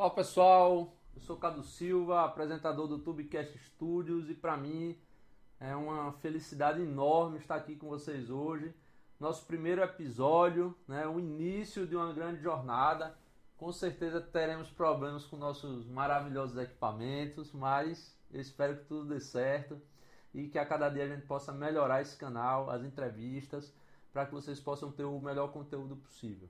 Olá pessoal, eu sou Cado Silva, apresentador do Tubecast Studios e para mim é uma felicidade enorme estar aqui com vocês hoje. Nosso primeiro episódio, né, o início de uma grande jornada. Com certeza teremos problemas com nossos maravilhosos equipamentos, mas eu espero que tudo dê certo e que a cada dia a gente possa melhorar esse canal, as entrevistas, para que vocês possam ter o melhor conteúdo possível.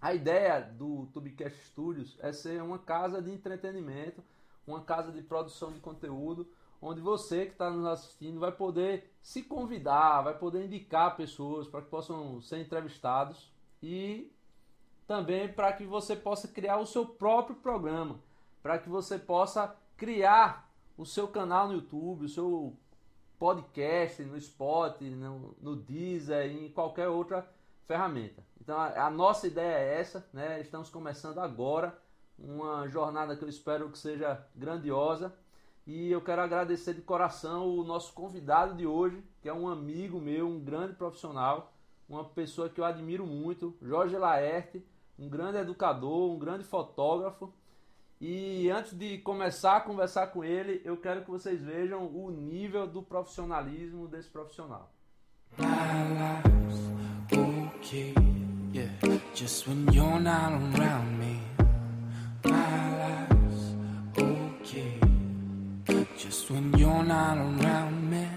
A ideia do Tubecast Studios é ser uma casa de entretenimento, uma casa de produção de conteúdo, onde você que está nos assistindo vai poder se convidar, vai poder indicar pessoas para que possam ser entrevistados e também para que você possa criar o seu próprio programa, para que você possa criar o seu canal no YouTube, o seu podcast no Spotify, no, no Deezer em qualquer outra ferramenta. Então a, a, nossa ideia é essa, né? Estamos começando agora uma jornada que eu espero que seja grandiosa e eu quero agradecer de coração o nosso convidado de hoje, que é um amigo meu, um grande profissional, uma pessoa que eu admiro muito, Jorge Laerte, um grande educador, um grande fotógrafo e antes de começar a conversar com ele, eu quero que vocês vejam o nível do profissionalismo desse profissional. Okay, yeah. Just when you're not around me, my life's okay. Just when you're not around me,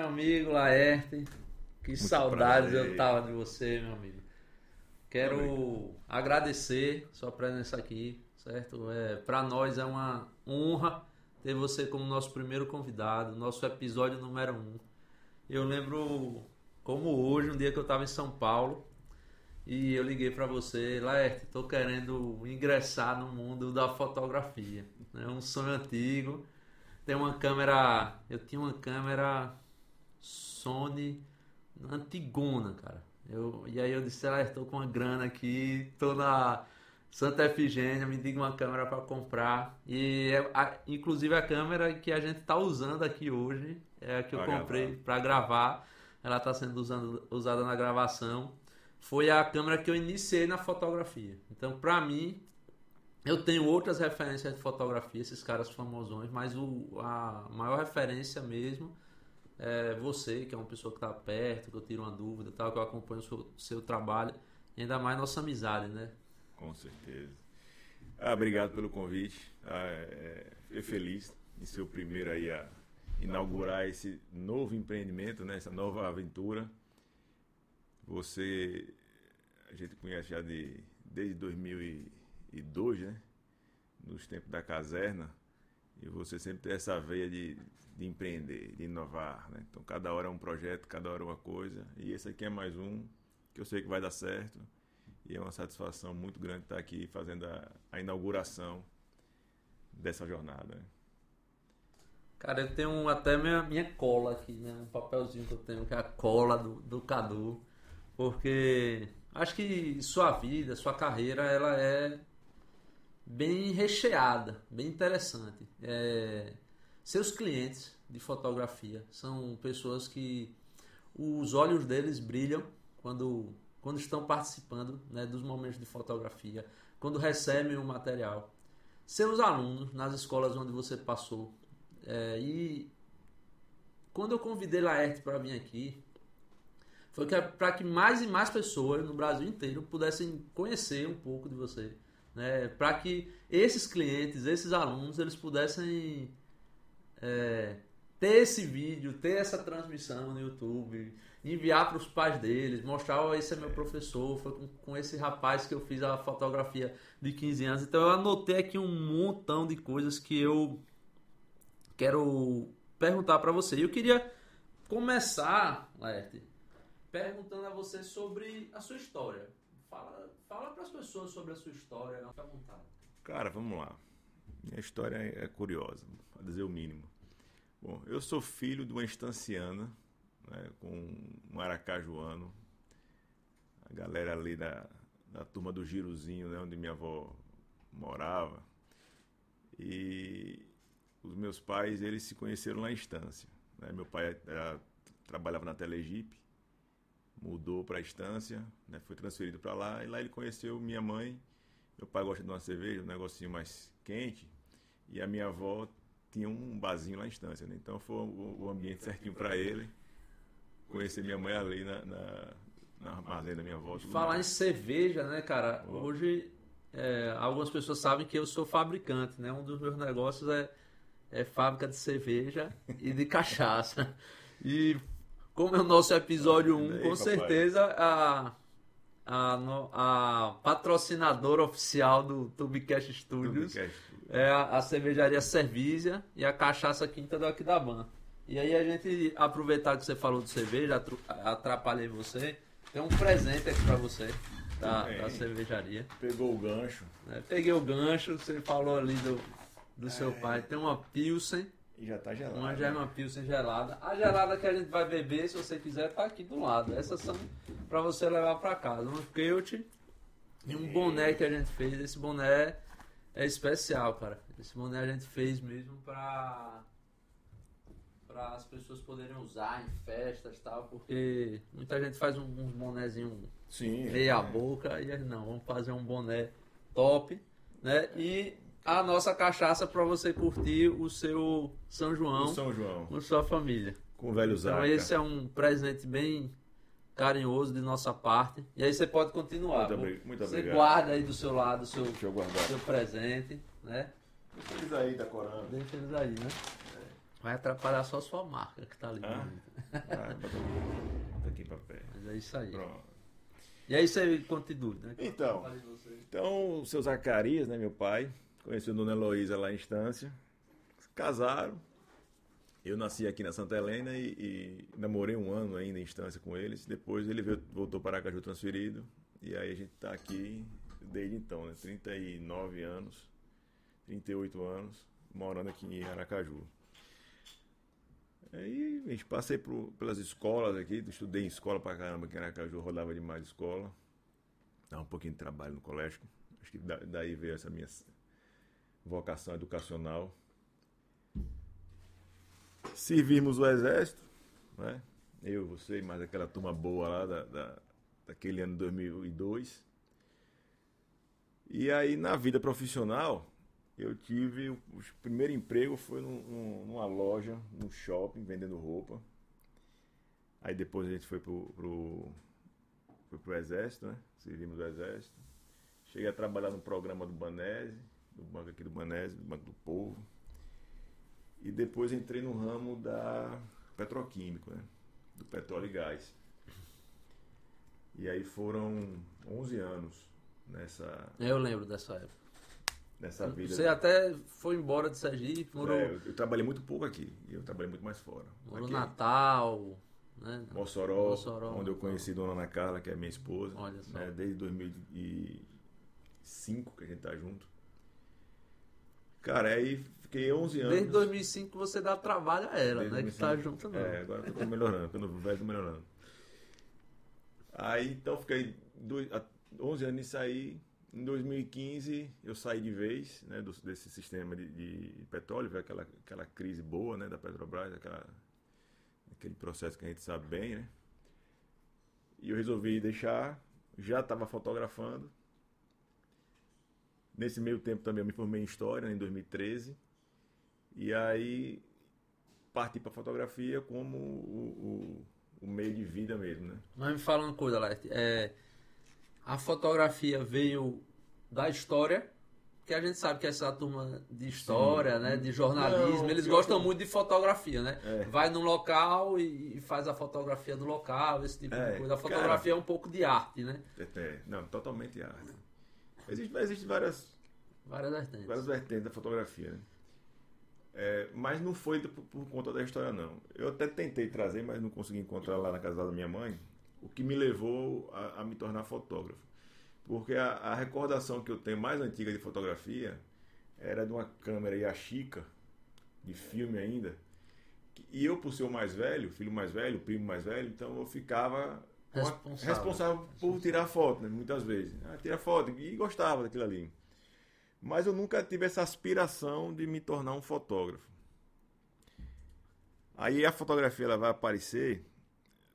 meu amigo Laerte. Que Muito saudades prazer. eu tava de você, meu amigo. Quero agradecer sua presença aqui, certo? É, para nós é uma honra ter você como nosso primeiro convidado, nosso episódio número um. Eu lembro como hoje, um dia que eu estava em São Paulo e eu liguei para você, Laerte, estou querendo ingressar no mundo da fotografia. É um sonho antigo tem uma câmera. Eu tinha uma câmera Sony antigona, cara. Eu, e aí eu disse, ah, estou com uma grana aqui, tô na Santa Efigênia, me diga uma câmera para comprar. E é, a, inclusive a câmera que a gente está usando aqui hoje é a que eu pra comprei para gravar. Ela está sendo usando, usada na gravação. Foi a câmera que eu iniciei na fotografia. Então, para mim, eu tenho outras referências de fotografia, esses caras famosões, mas o, a maior referência mesmo é você, que é uma pessoa que está perto, que eu tiro uma dúvida, tal, que eu acompanho o seu, seu trabalho, ainda mais nossa amizade, né? Com certeza. Ah, obrigado pelo convite. Ah, é, é, feliz em ser o primeiro aí a inaugurar esse novo empreendimento, né? essa nova aventura. Você, a gente conhece já de, desde 2000 e 2002, né? Nos tempos da caserna. E você sempre tem essa veia de, de empreender, de inovar, né? Então, cada hora é um projeto, cada hora é uma coisa. E esse aqui é mais um que eu sei que vai dar certo. E é uma satisfação muito grande estar aqui fazendo a, a inauguração dessa jornada. Né? Cara, eu tenho até minha, minha cola aqui, né? Um papelzinho que eu tenho, que é a cola do, do Cadu. Porque acho que sua vida, sua carreira, ela é bem recheada, bem interessante. É, seus clientes de fotografia são pessoas que os olhos deles brilham quando, quando estão participando né, dos momentos de fotografia, quando recebem o material. Seus alunos nas escolas onde você passou. É, e quando eu convidei Laerte para vir aqui, foi para que mais e mais pessoas no Brasil inteiro pudessem conhecer um pouco de você né, para que esses clientes, esses alunos, eles pudessem é, ter esse vídeo, ter essa transmissão no YouTube enviar para os pais deles, mostrar, oh, esse é meu professor, foi com, com, esse rapaz que eu fiz a fotografia de 15 anos. Então eu anotei aqui um montão de coisas que eu quero perguntar para você. E eu queria começar, Lerte, perguntando a você sobre a sua história. Fala, fala para as pessoas sobre a sua história, fica à vontade. Cara, vamos lá. Minha história é curiosa, a dizer o mínimo. Bom, eu sou filho de uma estanciana né, com um aracajuano, a galera ali da, da turma do Girozinho, né, onde minha avó morava. E os meus pais, eles se conheceram lá em Estância. Né? Meu pai era, trabalhava na Telegipe, mudou para a Estância, né? foi transferido para lá, e lá ele conheceu minha mãe. Meu pai gosta de uma cerveja, um negocinho mais quente, e a minha avó tinha um barzinho lá em Estância. Né? Então foi o, o ambiente certinho para ele conhecer minha mãe ali na, na, na armazém da minha avó. Falar mais. em cerveja, né, cara? Oh. Hoje é, algumas pessoas sabem que eu sou fabricante, né? Um dos meus negócios é, é fábrica de cerveja e de cachaça. E como é o nosso episódio 1, um, com papai. certeza a, a, a, patrocinadora oficial do Tubecast Studios Tubecast. é a, a cervejaria Servizia e a cachaça Quinta do Aquidabã. E aí a gente aproveitar que você falou de cerveja, atrapalhei você. Tem um presente aqui para você da, da, cervejaria. Pegou o gancho. É, peguei o gancho, você falou ali do, do é. seu pai. Tem uma Pilsen. E já tá gelada. Uma já é uma Pilsen gelada. A gelada que a gente vai beber, se você quiser, tá aqui do lado. Essas são para você levar para casa. Um Keut e um boné que a gente fez. Esse boné é especial, cara. Esse boné a gente fez mesmo para para as pessoas poderem usar em festas e tal, porque muita gente faz um, uns bonézinhos meia é. boca e não, vamos fazer um boné top, né? E a nossa cachaça para você curtir o seu São João, o São João, com sua família. Com o velho Zaca. Então esse é um presente bem carinhoso de nossa parte. E aí você pode continuar. Muito, obrigado. muito você obrigado. Você guarda aí do seu lado o seu, seu presente, né? Deixa eles aí, tá corando. Deixa eles aí, né? Vai atrapalhar só a sua marca que tá ali. Ah, ah bota aqui pra pé. Mas é isso aí. Pronto. E aí você continua, né? Então, então, o seu Zacarias, né, meu pai, conheceu Dona Heloísa lá em Estância, casaram. Eu nasci aqui na Santa Helena e, e namorei um ano ainda em Estância com eles. Depois ele veio, voltou para Aracaju transferido. E aí a gente está aqui desde então, né? 39 anos, 38 anos, morando aqui em Aracaju. Aí a gente passei por, pelas escolas aqui, estudei em escola pra caramba, que em Aracaju rodava demais escola. Dava um pouquinho de trabalho no colégio. Acho que daí veio essa minha vocação educacional. Servimos o exército, né? Eu, você e mais aquela turma boa lá da, da, daquele ano 2002. E aí na vida profissional, eu tive. O primeiro emprego foi num, numa loja, num shopping, vendendo roupa. Aí depois a gente foi pro, pro, foi pro Exército, né? Servimos do Exército. Cheguei a trabalhar no programa do Banese, do banco aqui do Banese, do Banco do Povo. E depois entrei no ramo da petroquímico, né? Do petróleo e gás. E aí foram 11 anos nessa. Eu lembro dessa época nessa vida. Você até foi embora de Sergipe, morou. É, eu, eu, trabalhei muito pouco aqui, eu trabalhei muito mais fora. Morou aqui, Natal, né? Mossoró, Mossoró, onde eu conheci Dona Ana Carla, que é minha esposa. Olha só. Né? Desde 2005 que a gente tá junto. Cara, aí fiquei 11 anos. Desde 2005 você dá trabalho a ela, Desde né? 2005, que tá junto não. É, agora eu tô melhorando, quando eu velho tô melhorando. Aí então fiquei dois, 11 anos nisso aí em 2015 eu saí de vez né, do, desse sistema de, de petróleo, veio aquela, aquela crise boa né, da Petrobras, aquela, aquele processo que a gente sabe bem, né? E eu resolvi deixar, já estava fotografando. Nesse meio tempo também eu me formei em História, né, em 2013. E aí parti para fotografia como o, o, o, meio de vida mesmo, né? Mas me fala uma coisa, Leste. É a fotografia veio da história, Porque a gente sabe que essa turma de história, Sim. né, de jornalismo, Não, eles gostam muito de fotografia, né? É. Vai num local e, e faz a fotografia do local, esse tipo É, de coisa. A fotografia cara. é um pouco de arte, né? É, não, totalmente arte. Existe, existe várias, Várias vertentes. várias vertentes da fotografia, né? É, mas não foi por, por conta da história, não. Eu até tentei trazer, mas não consegui encontrar lá na casa da minha mãe, o que me levou a, a me tornar fotógrafo. Porque a, a recordação que eu tenho mais antiga de fotografia era de uma câmera Yashica, de filme ainda. E eu, por ser o mais velho, filho mais velho, primo mais velho, então eu ficava Responsável. responsável por tirar foto, né? muitas vezes. Ah, tira foto, e gostava daquilo ali. Mas eu nunca tive essa aspiração de me tornar um fotógrafo. Aí a fotografia ela vai aparecer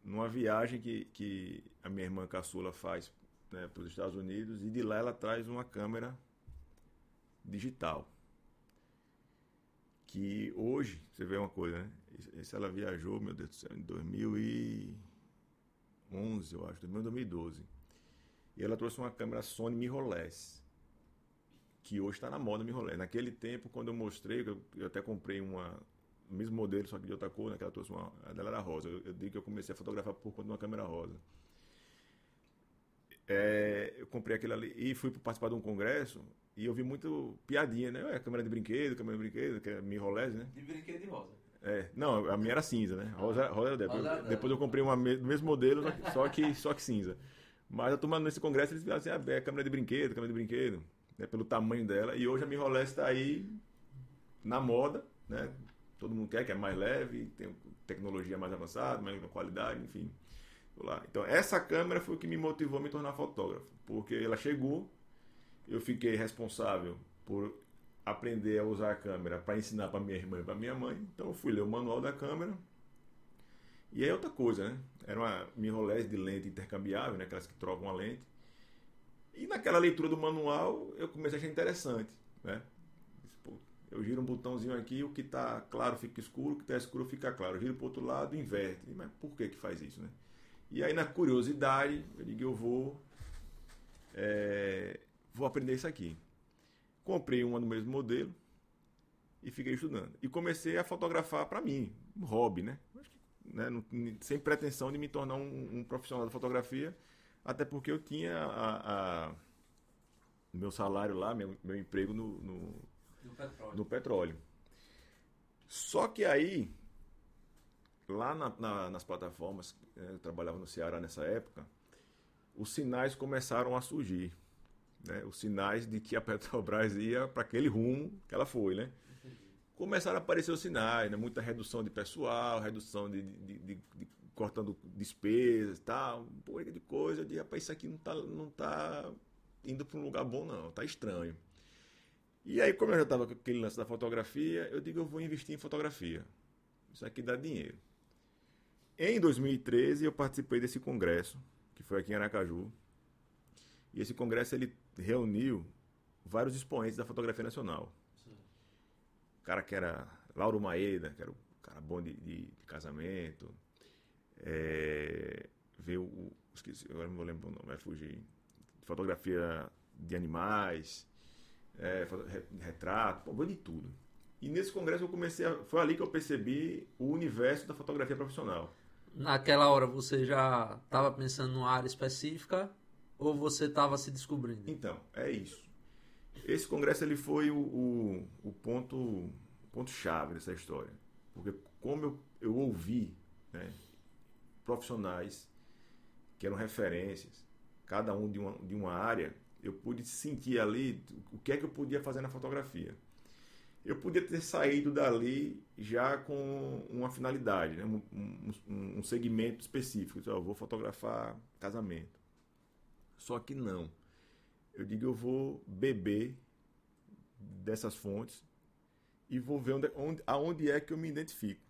numa viagem que, que a minha irmã caçula faz né, para os Estados Unidos e de lá ela traz uma câmera digital. Que hoje, você vê uma coisa, né? Esse ela viajou, meu Deus do céu, em 2011, eu acho, 2012. E ela trouxe uma câmera Sony mirrorless, que hoje está na moda mirrorless. Naquele tempo, quando eu mostrei, eu, eu até comprei uma, o mesmo modelo, só que de outra cor, né? Que ela trouxe uma, a dela era rosa. Eu, eu digo que eu comecei a fotografar por conta de uma câmera rosa. É, eu comprei aquele ali e fui participar de um congresso e eu vi muito piadinha, né? É, câmera de brinquedo, câmera de brinquedo, que é mirrorless, né? De brinquedo de rosa. É, não, a minha era cinza, né? Rosa, rosa depois. Rosa depois eu comprei uma do mesmo modelo, só que- só que, só que cinza. Mas eu tomando nesse congresso, eles falaram assim, ah, é câmera de brinquedo, câmera de brinquedo, né? Pelo tamanho dela. E hoje a mirrorless está aí na moda, né? Todo mundo quer, que é mais leve, tem tecnologia mais avançada, mais qualidade, enfim. Lá. Então essa câmera foi o que me motivou a me tornar fotógrafo, porque ela chegou, eu fiquei responsável por aprender a usar a câmera para ensinar para minha irmã e para minha mãe. Então eu fui ler o manual da câmera. E aí outra coisa, né? Era uma mirrorless de lente intercambiável, né? aquelas que trocam a lente. E naquela leitura do manual eu comecei a achar interessante, né? Eu giro um botãozinho aqui, o que está claro fica escuro, o que está escuro fica claro. Eu giro para o outro lado, inverte. Mas por que que faz isso, né? E aí na curiosidade, eu digo, eu vou é, vou aprender isso aqui. Comprei uma do mesmo modelo e fiquei estudando. E comecei a fotografar para mim, um hobby, né? Né, sem pretensão de me tornar um, um profissional da fotografia, até porque eu tinha a, a- o meu salário lá, meu, meu emprego no- no, Do petróleo. no petróleo. Só que aí, lá na- na- nas plataformas, eh, eu trabalhava no Ceará nessa época, os sinais começaram a surgir. Né? Os sinais de que a Petrobras ia para aquele rumo que ela foi, né? Começaram a aparecer os sinais, né? Muita redução de pessoal, redução de, de- de- de- cortando despesas, tal, um porra de coisa. Eu disse, rapaz, isso aqui não tá, não tá indo para um lugar bom, não, tá estranho. E aí, como eu já estava com aquele lance da fotografia, eu digo, eu vou investir em fotografia. Isso aqui dá dinheiro. Em 2013, eu participei desse congresso, que foi aqui em Aracaju. E esse congresso ele reuniu vários expoentes da fotografia nacional. O cara que era Lauro Maeda, que era o cara bom de, de- de casamento. É, veio o. Esqueci, agora não vou lembrar o nome, vai fugir. Fotografia de animais, é, retrato, pô, veio de tudo. E nesse congresso eu comecei a, Foi ali que eu percebi o universo da fotografia profissional. Naquela hora você já estava pensando numa área específica ou você estava se descobrindo? Então, é isso. Esse congresso ele foi o, o, o ponto, ponto chave dessa história. Porque como eu, eu ouvi né, profissionais que eram referências, cada um de uma, de uma área, eu pude sentir ali o que é que eu podia fazer na fotografia. Eu podia ter saído dali já com uma finalidade, né, um, um, um segmento específico. Então, eu vou fotografar casamento. Só que não. Eu digo, eu vou beber dessas fontes e vou ver onde, onde, aonde é que eu me identifico.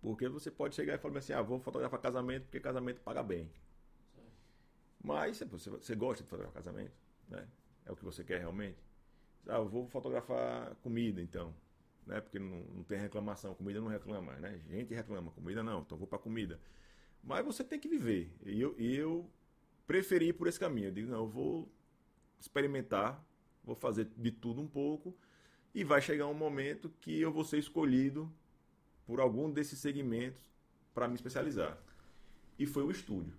Porque você pode chegar e falar assim, ah, vou fotografar casamento porque casamento paga bem. Mas você, você gosta de fotografar casamento, né? É o que você quer realmente. Ah, eu vou fotografar comida então, né? Porque não, não tem reclamação, comida não reclama né? Gente reclama, comida não, então vou para comida. Mas você tem que viver. E eu, e eu preferi ir por esse caminho. Eu digo, não, eu vou experimentar vou fazer de tudo um pouco e vai chegar um momento que eu vou ser escolhido por algum desses segmentos para me especializar. E foi o estúdio.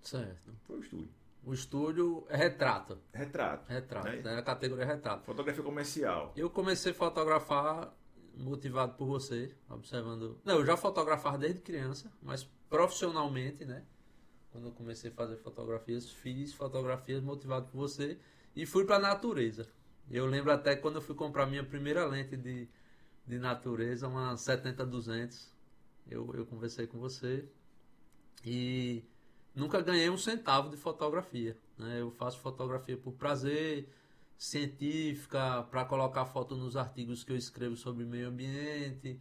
Certo. Foi o estúdio. O estúdio é retrato. Retrato. Retrato, né? né? A categoria é retrato. Fotografia comercial. Eu comecei a fotografar motivado por você, observando. Não, eu já fotografava desde criança, mas profissionalmente, né? Quando eu comecei a fazer fotografias, fiz fotografias motivado por você e fui para a natureza. Eu lembro até quando eu fui comprar minha primeira lente de, de natureza, uma 70-200. Eu, eu conversei com você e nunca ganhei um centavo de fotografia. Né? Eu faço fotografia por prazer, científica, para colocar foto nos artigos que eu escrevo sobre meio ambiente.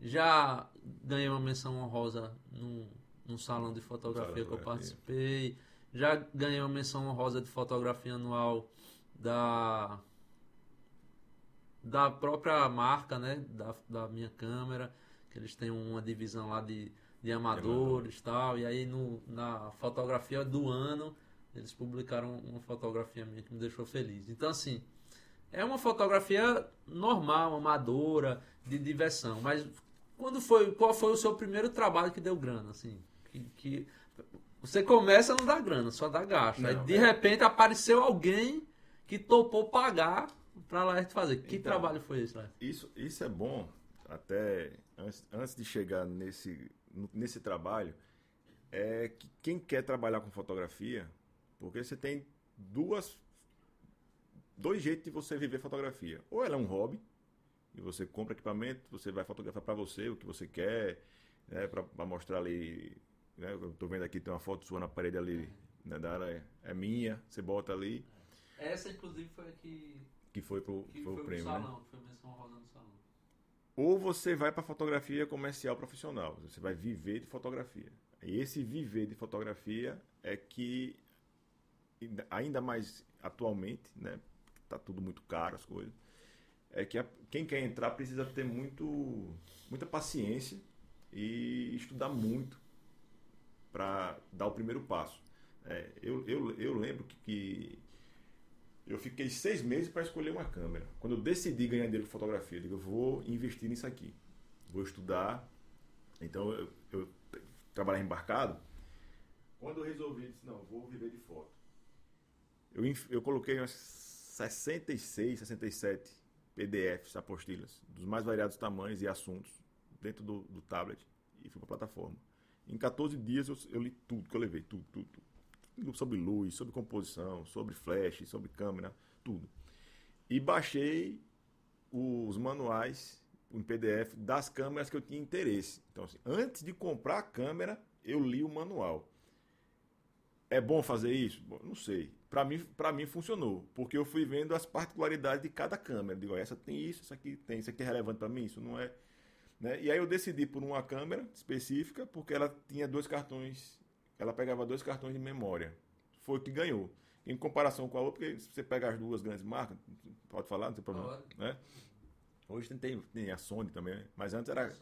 Já ganhei uma menção honrosa num, num salão de fotografia que eu participei. Já ganhei uma menção honrosa de fotografia anual da da própria marca, né, da, da minha câmera, que eles têm uma divisão lá de de amadores e tal. E aí no, na fotografia do ano eles publicaram uma fotografia minha que me deixou feliz. Então assim, é uma fotografia normal, amadora, de diversão. Mas quando foi, qual foi o seu primeiro trabalho que deu grana, assim? Que, que você começa a não dar grana, só dá gasto. Não, aí de é... repente apareceu alguém que topou pagar para lá fazer. Que então, trabalho foi esse, lá? Isso, isso é bom até antes, antes de chegar nesse nesse trabalho é que quem quer trabalhar com fotografia, porque você tem duas dois jeitos de você viver fotografia. Ou ela é um hobby, e você compra equipamento, você vai fotografar para você o que você quer, né, para mostrar ali. Né, eu estou vendo aqui, tem uma foto sua na parede ali, né, da área, é minha, você bota ali. Essa, inclusive, foi a que. Que foi pro, que foi foi o prêmio. Né? Salão, né? Foi menção rosa no salão ou você vai para fotografia comercial profissional, você vai viver de fotografia. E esse viver de fotografia é que ainda mais atualmente, né, tá tudo muito caro as coisas, é que a, quem quer entrar precisa ter muito muita paciência e estudar muito para dar o primeiro passo. É, eu, eu, eu lembro que, que eu fiquei seis meses para escolher uma câmera. Quando eu decidi ganhar dinheiro com fotografia, eu digo, eu vou investir nisso aqui. Vou estudar. Então, eu, eu trabalhar embarcado. Quando eu resolvi, disse, não, vou viver de foto. Eu, eu coloquei umas 66, 67 PDFs, apostilas, dos mais variados tamanhos e assuntos, dentro do, do tablet, e fui para a plataforma. Em 14 dias eu, eu, li tudo que eu levei, tudo, tudo, tudo sobre luz, sobre composição, sobre flash, sobre câmera, tudo. E baixei os manuais em PDF das câmeras que eu tinha interesse. Então, assim, antes de comprar a câmera, eu li o manual. É bom fazer isso? Bom, não sei. Para mim, para mim funcionou, porque eu fui vendo as particularidades de cada câmera. Digo, essa tem isso, essa aqui tem, isso aqui é relevante para mim, isso não é. Né? E aí eu decidi por uma câmera específica, porque ela tinha dois cartões ela pegava dois cartões de memória. Foi o que ganhou. Em comparação com a outra, porque se você pegar as duas grandes marcas, pode falar, não tem problema. Né? Hoje tem, tem a Sony também, né? mas antes era,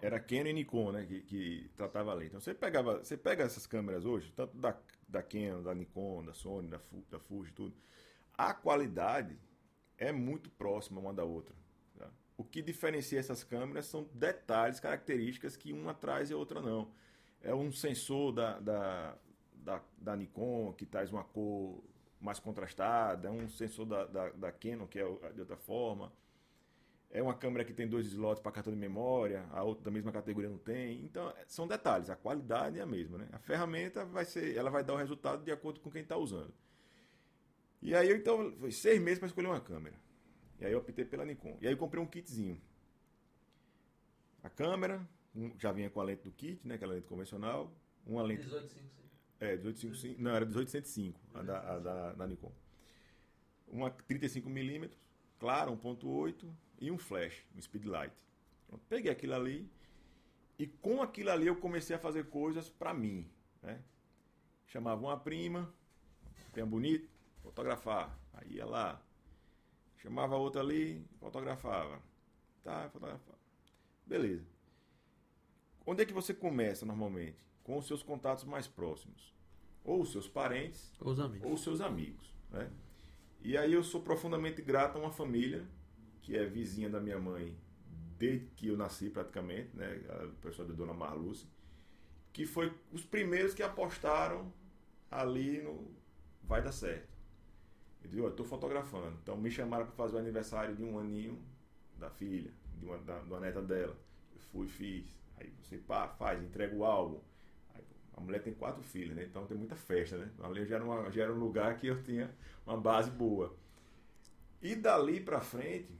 era Canon e Nikon né? que, que tratava ali. Então você pegava, você pega essas câmeras hoje, tanto da, da Canon, da Nikon, da Sony, da, da Fuji, tudo. A qualidade é muito próxima uma da outra. O que diferencia essas câmeras são detalhes, características que uma traz e a outra não é um sensor da, da, da, da, Nikon que traz uma cor mais contrastada, é um sensor da, da, da Canon que é de outra forma. É uma câmera que tem dois slots para cartão de memória, a outra da mesma categoria não tem. Então, são detalhes, a qualidade é a mesma, né? A ferramenta vai ser, ela vai dar o resultado de acordo com quem está usando. E aí, então, foi seis meses para escolher uma câmera. E aí eu optei pela Nikon. E aí eu comprei um kitzinho. A câmera, já vinha com a lente do kit, né? Aquela lente convencional. Uma lente. 1855. É, 1855. Não, era 1805, a da, a da, da Nikon. Uma 35mm, claro, 1.8 e um flash, um speedlight. Peguei aquilo ali e com aquilo ali eu comecei a fazer coisas para mim, né? Chamava uma prima, prima bonita, fotografar. Aí ia lá. Chamava outra ali, fotografava. Tá, fotografava. Beleza. Onde é que você começa normalmente? Com os seus contatos mais próximos. Ou os seus parentes, ou os amigos. Ou os seus amigos. Né? E aí eu sou profundamente grato a uma família que é vizinha da minha mãe desde que eu nasci praticamente, né? O pessoal da Dona Marluce, que foi os primeiros que apostaram ali no vai dar certo. Eu eu estou fotografando. Então me chamaram para fazer o aniversário de um aninho da filha, de uma, da, de neta dela. Eu fui, fiz. Aí você pá, faz, entrega o álbum. Aí, a mulher tem quatro filhos, né? Então tem muita festa, né? Ali já era, uma, já era um lugar que eu tinha uma base boa. E dali para frente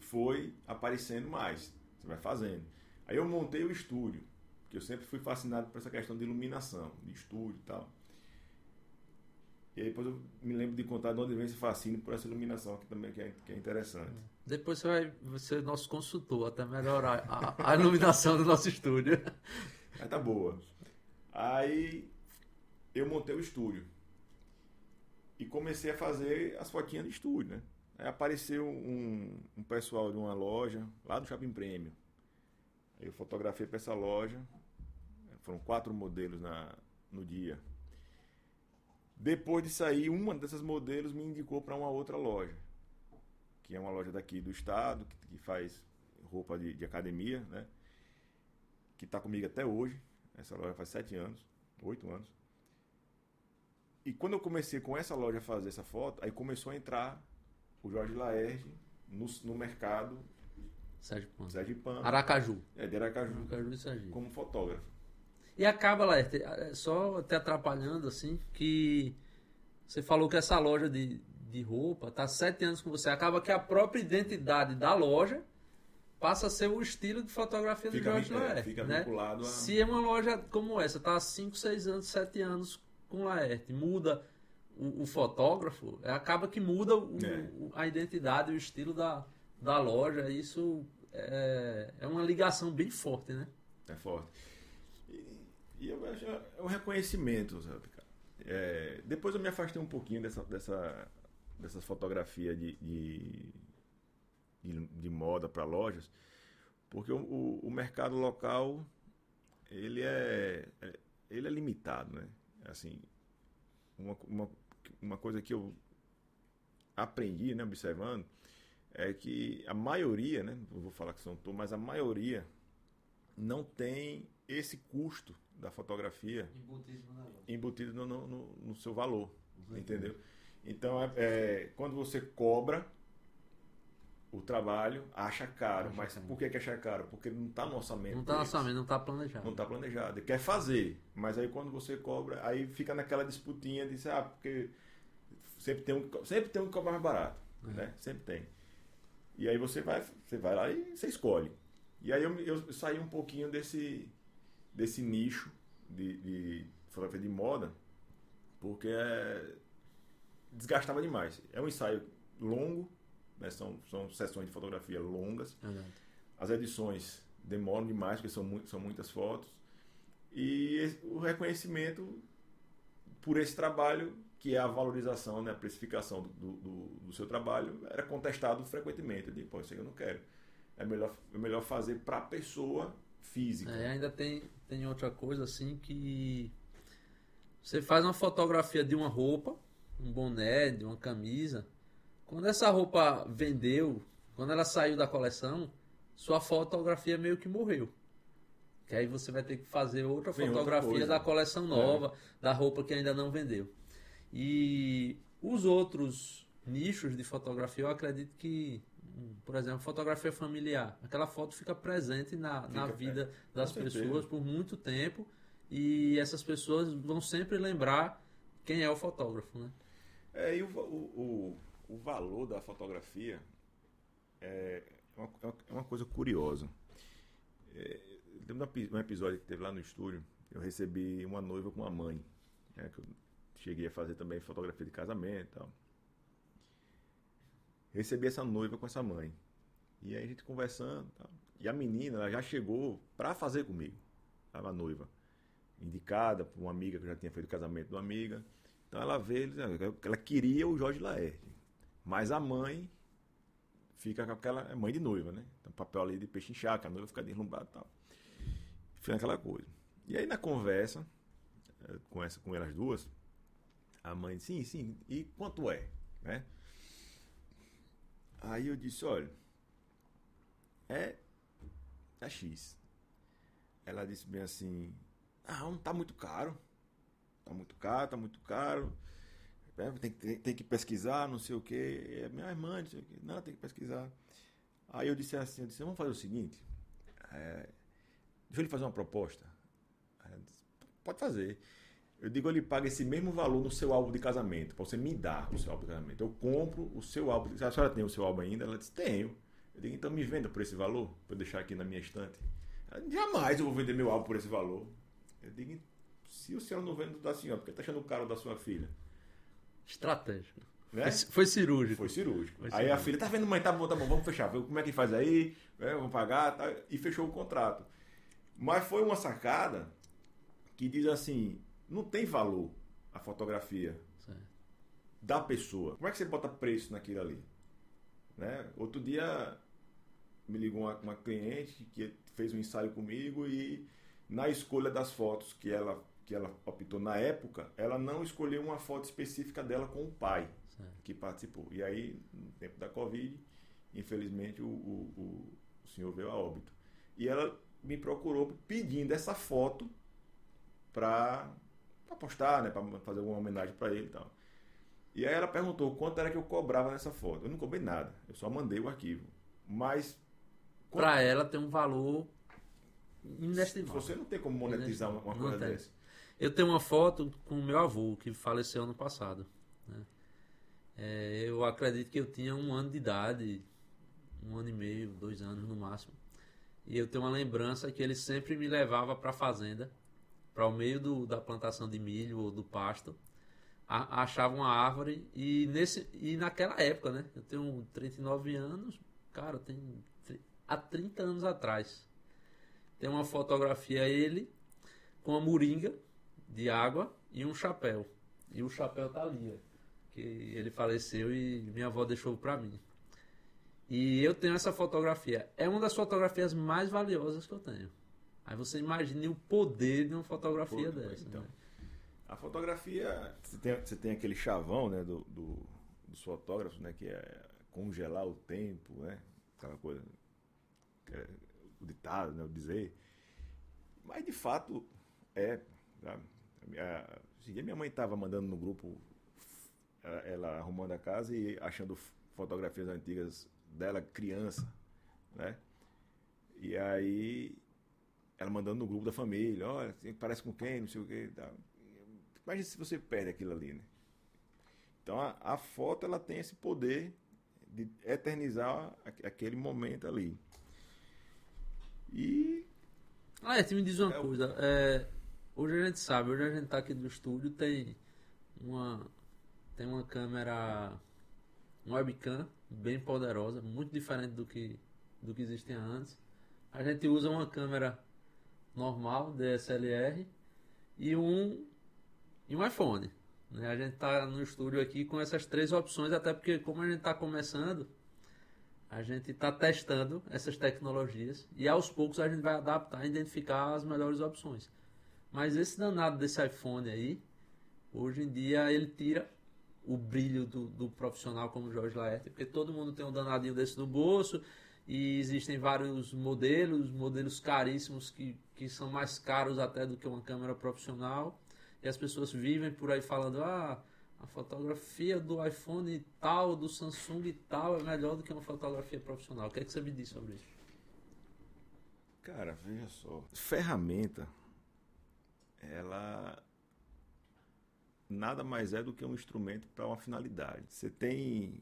foi aparecendo mais. Você vai fazendo. Aí eu montei o estúdio, porque eu sempre fui fascinado por essa questão de iluminação, de estúdio e tal. E aí depois eu me lembro de contar de onde vem esse fascínio por essa iluminação, que também que é, que é interessante. Depois você vai ser nosso consultor, até melhorar a, a iluminação do nosso estúdio. Aí tá boa. Aí eu montei o estúdio. E comecei a fazer as fotinhas de estúdio, né? Aí apareceu um, um pessoal de uma loja lá do Shopping Prêmio. Aí eu fotografei para essa loja. Foram quatro modelos na, no dia. Depois de sair, uma dessas modelos me indicou para uma outra loja, que é uma loja daqui do estado, que, que faz roupa de, de, academia, né? Que está comigo até hoje. Essa loja faz sete anos, oito anos. E quando eu comecei com essa loja a fazer essa foto, aí começou a entrar o Jorge Laerte no, no mercado Sergipano. Aracaju. É, de Aracaju. Aracaju e Sergipe. Como fotógrafo. E acaba, Laerte, é, só te atrapalhando assim, que você falou que essa loja de, de roupa tá sete anos com você. Acaba que a própria identidade da loja passa a ser o estilo de fotografia fica, do Jorge é, Laerte. Fica né? vinculado a... Se é uma loja como essa, tá há 5, 6 anos, 7 anos com Laerte, muda o, o fotógrafo, é, acaba que muda o, é. a identidade, o estilo da, da loja. Isso é, é uma ligação bem forte, né? É forte. E, eu acho é um reconhecimento, sabe, cara? É, depois eu me afastei um pouquinho dessa, dessa, dessa fotografia de, de, de, de moda para lojas, porque o, o, o, mercado local ele é, é, ele é limitado, né? Assim, uma, uma, uma coisa que eu aprendi, né, observando, é que a maioria, né, não vou falar que são todos, mas a maioria não tem esse custo da fotografia embutido no, no, no, no seu valor, uhum. entendeu? Então, é, é, quando você cobra o trabalho, acha caro. Acha mas caro. por que, que acha caro? Porque não está no orçamento. Não está no orçamento, não está planejado. Não está planejado. Quer fazer, mas aí quando você cobra, aí fica naquela disputinha de, ah, porque sempre tem um, sempre tem um que cobra mais barato, é. né? Sempre tem. E aí você vai, você vai lá e você escolhe. E aí eu, eu saí um pouquinho desse, desse nicho de, de fotografia de moda, porque é, desgastava demais. É um ensaio longo, né? são, são sessões de fotografia longas. Exato. As edições demoram demais, porque são, muito, são muitas fotos. E o reconhecimento por esse trabalho que é a valorização, né, a precificação do, do, do seu trabalho, era contestado frequentemente. Eu digo, pô, isso aí eu não quero. É melhor, é melhor fazer para a pessoa física. É, ainda tem, tem outra coisa assim que você faz uma fotografia de uma roupa, um boné, de uma camisa. Quando essa roupa vendeu, quando ela saiu da coleção, sua fotografia meio que morreu. Que aí você vai ter que fazer outra Vem fotografia outra da coleção nova, é. da roupa que ainda não vendeu. E os outros nichos de fotografia, eu acredito que, por exemplo, fotografia familiar. Aquela foto fica presente na, fica, na vida é, das pessoas por muito tempo e essas pessoas vão sempre lembrar quem é o fotógrafo, né? É, e o, o, o, o valor da fotografia é uma, é uma coisa curiosa. É, um episódio que teve lá no estúdio, eu recebi uma noiva com uma mãe. Né, que eu Cheguei a fazer também fotografia de casamento e tal. Recebi essa noiva com essa mãe. E aí a gente conversando. Tal. E a menina ela já chegou para fazer comigo. Tava a noiva. Indicada por uma amiga que já tinha feito o casamento de uma amiga. Então ela veio, ela queria o Jorge Laerte. Mas a mãe fica com aquela. É mãe de noiva, né? Então papel ali de peixe inchado, a noiva fica deslumbrada e tal. Fica aquela coisa. E aí na conversa, eh, com, essa, com elas duas, a mãe, sim, sim. E quanto é? né? Aí eu disse, olha, é, é X. Ela disse bem assim, ah, não tá muito caro. Tá muito caro, tá muito caro. É, tem, tem, tem que pesquisar, não sei o que. É minha irmã, não sei o que. Não, tem que pesquisar. Aí eu disse assim, eu disse, vamos fazer o seguinte. É, deixa eu lhe fazer uma proposta. Disse, Pode fazer. Eu digo, ele paga esse mesmo valor no seu álbum de casamento, para você me dar o seu álbum de casamento. Eu compro o seu álbum. A senhora tem o seu álbum ainda? Ela disse, tenho. Eu digo, então me venda por esse valor, para eu deixar aqui na minha estante. Ela, Jamais eu vou vender meu álbum por esse valor. Eu digo, se o senhor não vende da senhora, porque está achando caro da sua filha? Estratégico. Né? Foi, foi cirúrgico. Foi cirúrgico. Foi aí cirúrgico. a filha, tá vendo, mãe? Tá bom, tá bom, vamos fechar. Como é que faz aí? É, vamos pagar. Tá? E fechou o contrato. Mas foi uma sacada que diz assim: não tem valor a fotografia Certo. da pessoa. Como é que você bota preço naquilo ali? Né? Outro dia me ligou uma, uma cliente que fez um ensaio comigo e na escolha das fotos que ela, que ela optou na época, ela não escolheu uma foto específica dela com o pai Certo. que participou. E aí, no tempo da Covid, infelizmente o, o, o- o senhor veio a óbito. E ela me procurou pedindo essa foto para postar, né, para fazer alguma homenagem para ele e tal. E aí ela perguntou quanto era que eu cobrava nessa foto. Eu não cobrei nada, eu só mandei o arquivo. Mas Pra ela tem um valor inestimável. você não tem como monetizar uma, uma coisa dessa. Eu tenho uma foto com o meu avô, que faleceu ano passado. né? É, eu acredito que eu tinha um ano de idade, um ano e meio, dois anos no máximo. E eu tenho uma lembrança que ele sempre me levava para a fazenda, para o meio do- da plantação de milho ou do pasto. A- achava uma árvore e, nesse, e naquela época, né? Eu tenho 39 anos, cara, tem há 30 anos atrás. Tem uma fotografia ele com a moringa de água e um chapéu. E o chapéu tá ali, ó, que ele faleceu e minha avó deixou para mim. E eu tenho essa fotografia. É uma das fotografias mais valiosas que eu tenho. Aí você imagine o poder de uma fotografia Pô, dessa. então. né? A fotografia, você tem, você tem aquele chavão, né, do, do, dos fotógrafos, né, que é congelar o tempo, né, aquela coisa, é o ditado, né, o dizer. Mas de fato é. sabe? A minha, esse dia minha mãe estava mandando no grupo ela, ela arrumando a casa e achando fotografias antigas dela criança, né? E aí ela mandando no grupo da família, olha, parece com quem, não sei o que. Tá. Imagina se você perde aquilo ali, né? Então a, a foto ela tem esse poder de eternizar aquele momento ali. E Ah, é, tu me diz uma É coisa. é, hoje a gente sabe, hoje a gente tá aqui no estúdio, tem uma, tem uma câmera, uma webcam bem poderosa, muito diferente do que, do que existia antes. A gente usa uma câmera normal, DSLR, e um, e um iPhone. né? A gente tá no estúdio aqui com essas três opções, até porque como a gente tá começando, a gente está testando essas tecnologias e aos poucos a gente vai adaptar e identificar as melhores opções. Mas esse danado desse iPhone aí, hoje em dia ele tira o brilho do, do profissional como o Jorge Laerte, porque todo mundo tem um danadinho desse no bolso e existem vários modelos, modelos caríssimos que, que são mais caros até do que uma câmera profissional. E as pessoas vivem por aí falando, ah, a fotografia do iPhone tal, do Samsung tal é melhor do que uma fotografia profissional. O que, é que você me diz sobre isso? Cara, veja só. Ferramenta, ela nada mais é do que um instrumento para uma finalidade. Você tem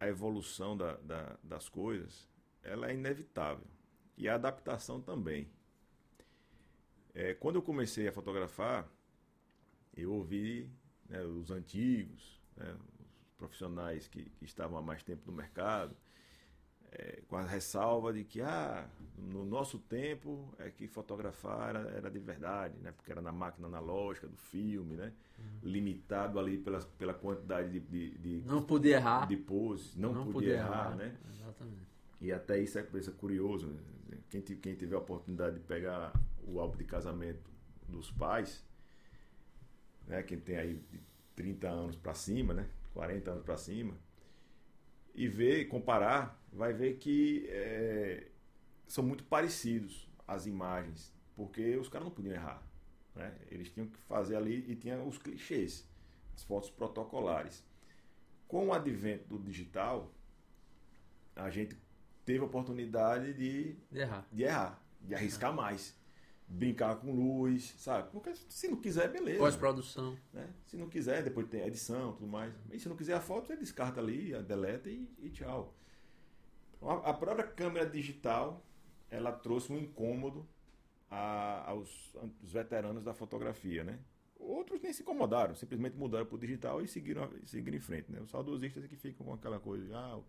a evolução da, da- das coisas, ela é inevitável. E a adaptação também. É, quando eu comecei a fotografar, eu ouvi né, os antigos, né, os profissionais que, que estavam há mais tempo no mercado, é, com a ressalva de que ah, no nosso tempo é que fotografar era, era de verdade, né? porque era na máquina analógica do filme, né? limitado ali pela, pela quantidade de, de, de, Não podia errar. de poses, não, podia, errar, né? Exatamente. E até isso é coisa curioso. né? Quem, quem tiver a oportunidade de pegar o álbum de casamento dos pais, né? quem tem aí de 30 anos para cima, né? 40 anos para cima, e ver, comparar, vai ver que é, são muito parecidos as imagens, porque os caras não podiam errar. Né? Eles tinham que fazer ali e tinha os clichês, as fotos protocolares. Com o advento do digital, a gente teve a oportunidade de, de errar, de, errar, de arriscar mais. Brincar com luz, sabe? Porque se não quiser, beleza. Pós-produção. Né? Se não quiser, depois tem edição tudo mais. E se não quiser a foto, você descarta ali, deleta e, e tchau. Então, a, própria câmera digital, ela trouxe um incômodo a, aos, aos, veteranos da fotografia, né? Outros nem se incomodaram, simplesmente mudaram para o digital e seguiram, seguiram em frente, né? Os saudosistas é que ficam com aquela coisa, ah,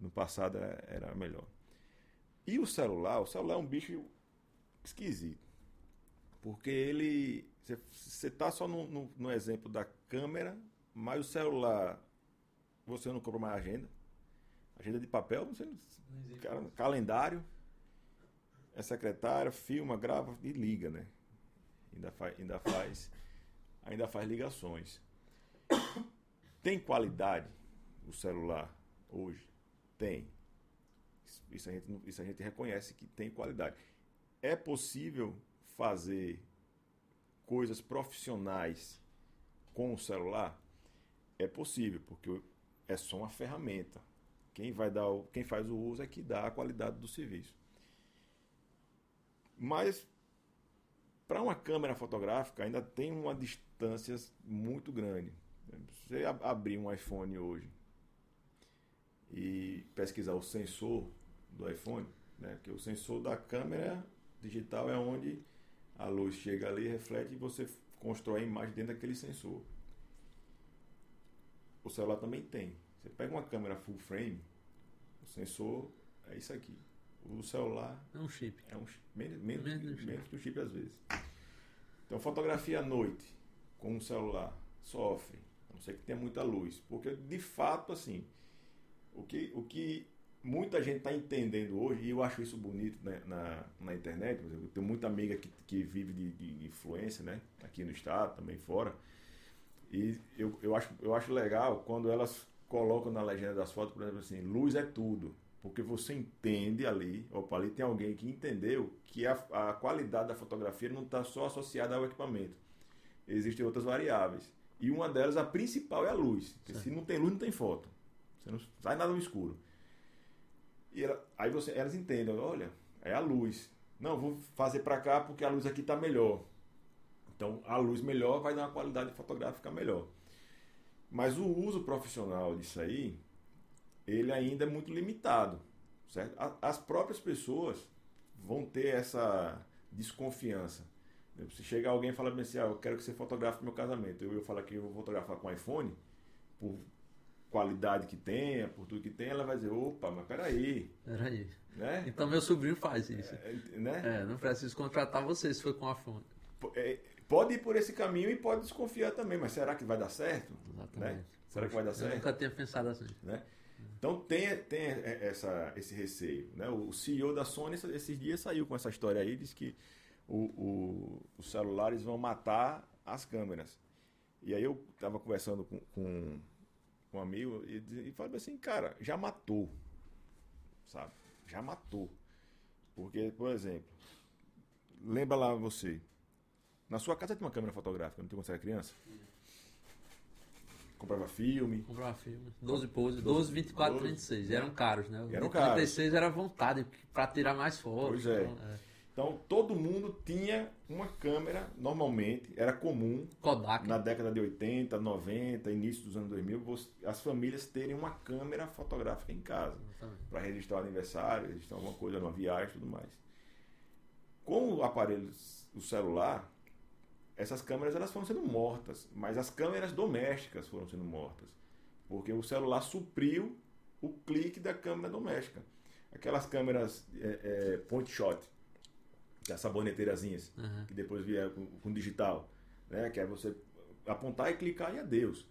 no passado era, era melhor. E o celular, o celular é um bicho esquisito. Porque ele. Você está só no, no, no, exemplo da câmera, mas o celular você não compra mais agenda. Agenda de papel, você não, não calendário. É secretária, filma, grava e liga, né? Ainda faz, ainda faz, ainda faz ligações. Tem qualidade o celular hoje? Tem. Isso a, gente, isso a gente reconhece que tem qualidade. É possível fazer coisas profissionais com o celular? É possível, porque é só uma ferramenta. Quem vai dar, quem faz o uso é que dá a qualidade do serviço. Mas para uma câmera fotográfica ainda tem uma distância muito grande. Você abrir um iPhone hoje e pesquisar o sensor do iPhone, né? que o sensor da câmera digital é onde a luz chega ali, reflete e você constrói a imagem dentro daquele sensor. O celular também tem. Você pega uma câmera full frame, o sensor é isso aqui. O celular é um chip. É um chip, menos, menos, menos, menos que chip às vezes. Então fotografia à noite com um celular sofre, a não ser que tenha muita luz, porque de fato assim, o que, o que muita gente está entendendo hoje, e eu acho isso bonito né, na, na internet, por exemplo, eu tenho muita amiga que, que vive de, de influência, né? Aqui no estado, também fora. E eu, eu, acho, eu acho legal quando elas colocam na legenda das fotos, por exemplo, assim, luz é tudo. Porque você entende ali, opa, ali tem alguém que entendeu que a, a qualidade da fotografia não está só associada ao equipamento. Existem outras variáveis. E uma delas, a principal, é a luz. se não tem luz, não tem foto. Você não sai nada no escuro. E aí você, elas entendem, olha, é a luz. Não, vou fazer para cá porque a luz aqui está melhor. Então, a luz melhor vai dar uma qualidade fotográfica melhor. Mas o uso profissional disso aí, ele ainda é muito limitado, certo? As próprias pessoas vão ter essa desconfiança. Se chegar alguém e falar assim, ah, eu quero que você fotografe meu casamento, eu, eu falar que eu vou fotografar com iPhone, por qualidade que tenha, por tudo que tem, ela vai dizer, opa, mas peraí. Peraí. Né? Então meu sobrinho faz isso. É, né? é não preciso contratar você se for com a fone. É, pode ir por esse caminho e pode desconfiar também, mas será que vai dar certo? Exatamente. Né? Será que vai dar certo? Eu nunca tinha pensado assim. Né? Então tem, tem essa, esse receio. Né? O CEO da Sony esses dias saiu com essa história aí, diz que o, o, os celulares vão matar as câmeras. E aí eu estava conversando com, com um amigo e, e falei assim, cara, já matou. Sabe? Já matou. Porque, por exemplo, lembra lá você. Na sua casa tinha uma câmera fotográfica, não tinha quando você era criança? Comprava filme. Comprava filme. 12 poses, 12, 24, 12, 36. Eram caros, né? Eram caros. 36 era vontade para tirar mais fotos. Pois é. Então, é. Então todo mundo tinha uma câmera, normalmente, era comum. Kodak. Na década de 80, 90, início dos anos 2000, as famílias terem uma câmera fotográfica em casa. Para registrar o aniversário, registrar alguma coisa numa viagem e tudo mais. Com o aparelho, o celular, essas câmeras elas foram sendo mortas, mas as câmeras domésticas foram sendo mortas. Porque o celular supriu o clique da câmera doméstica. Aquelas câmeras é, é, point shot as saboneteirazinhas, uhum. que depois vier com, com, digital, né? Que é você apontar e clicar e adeus.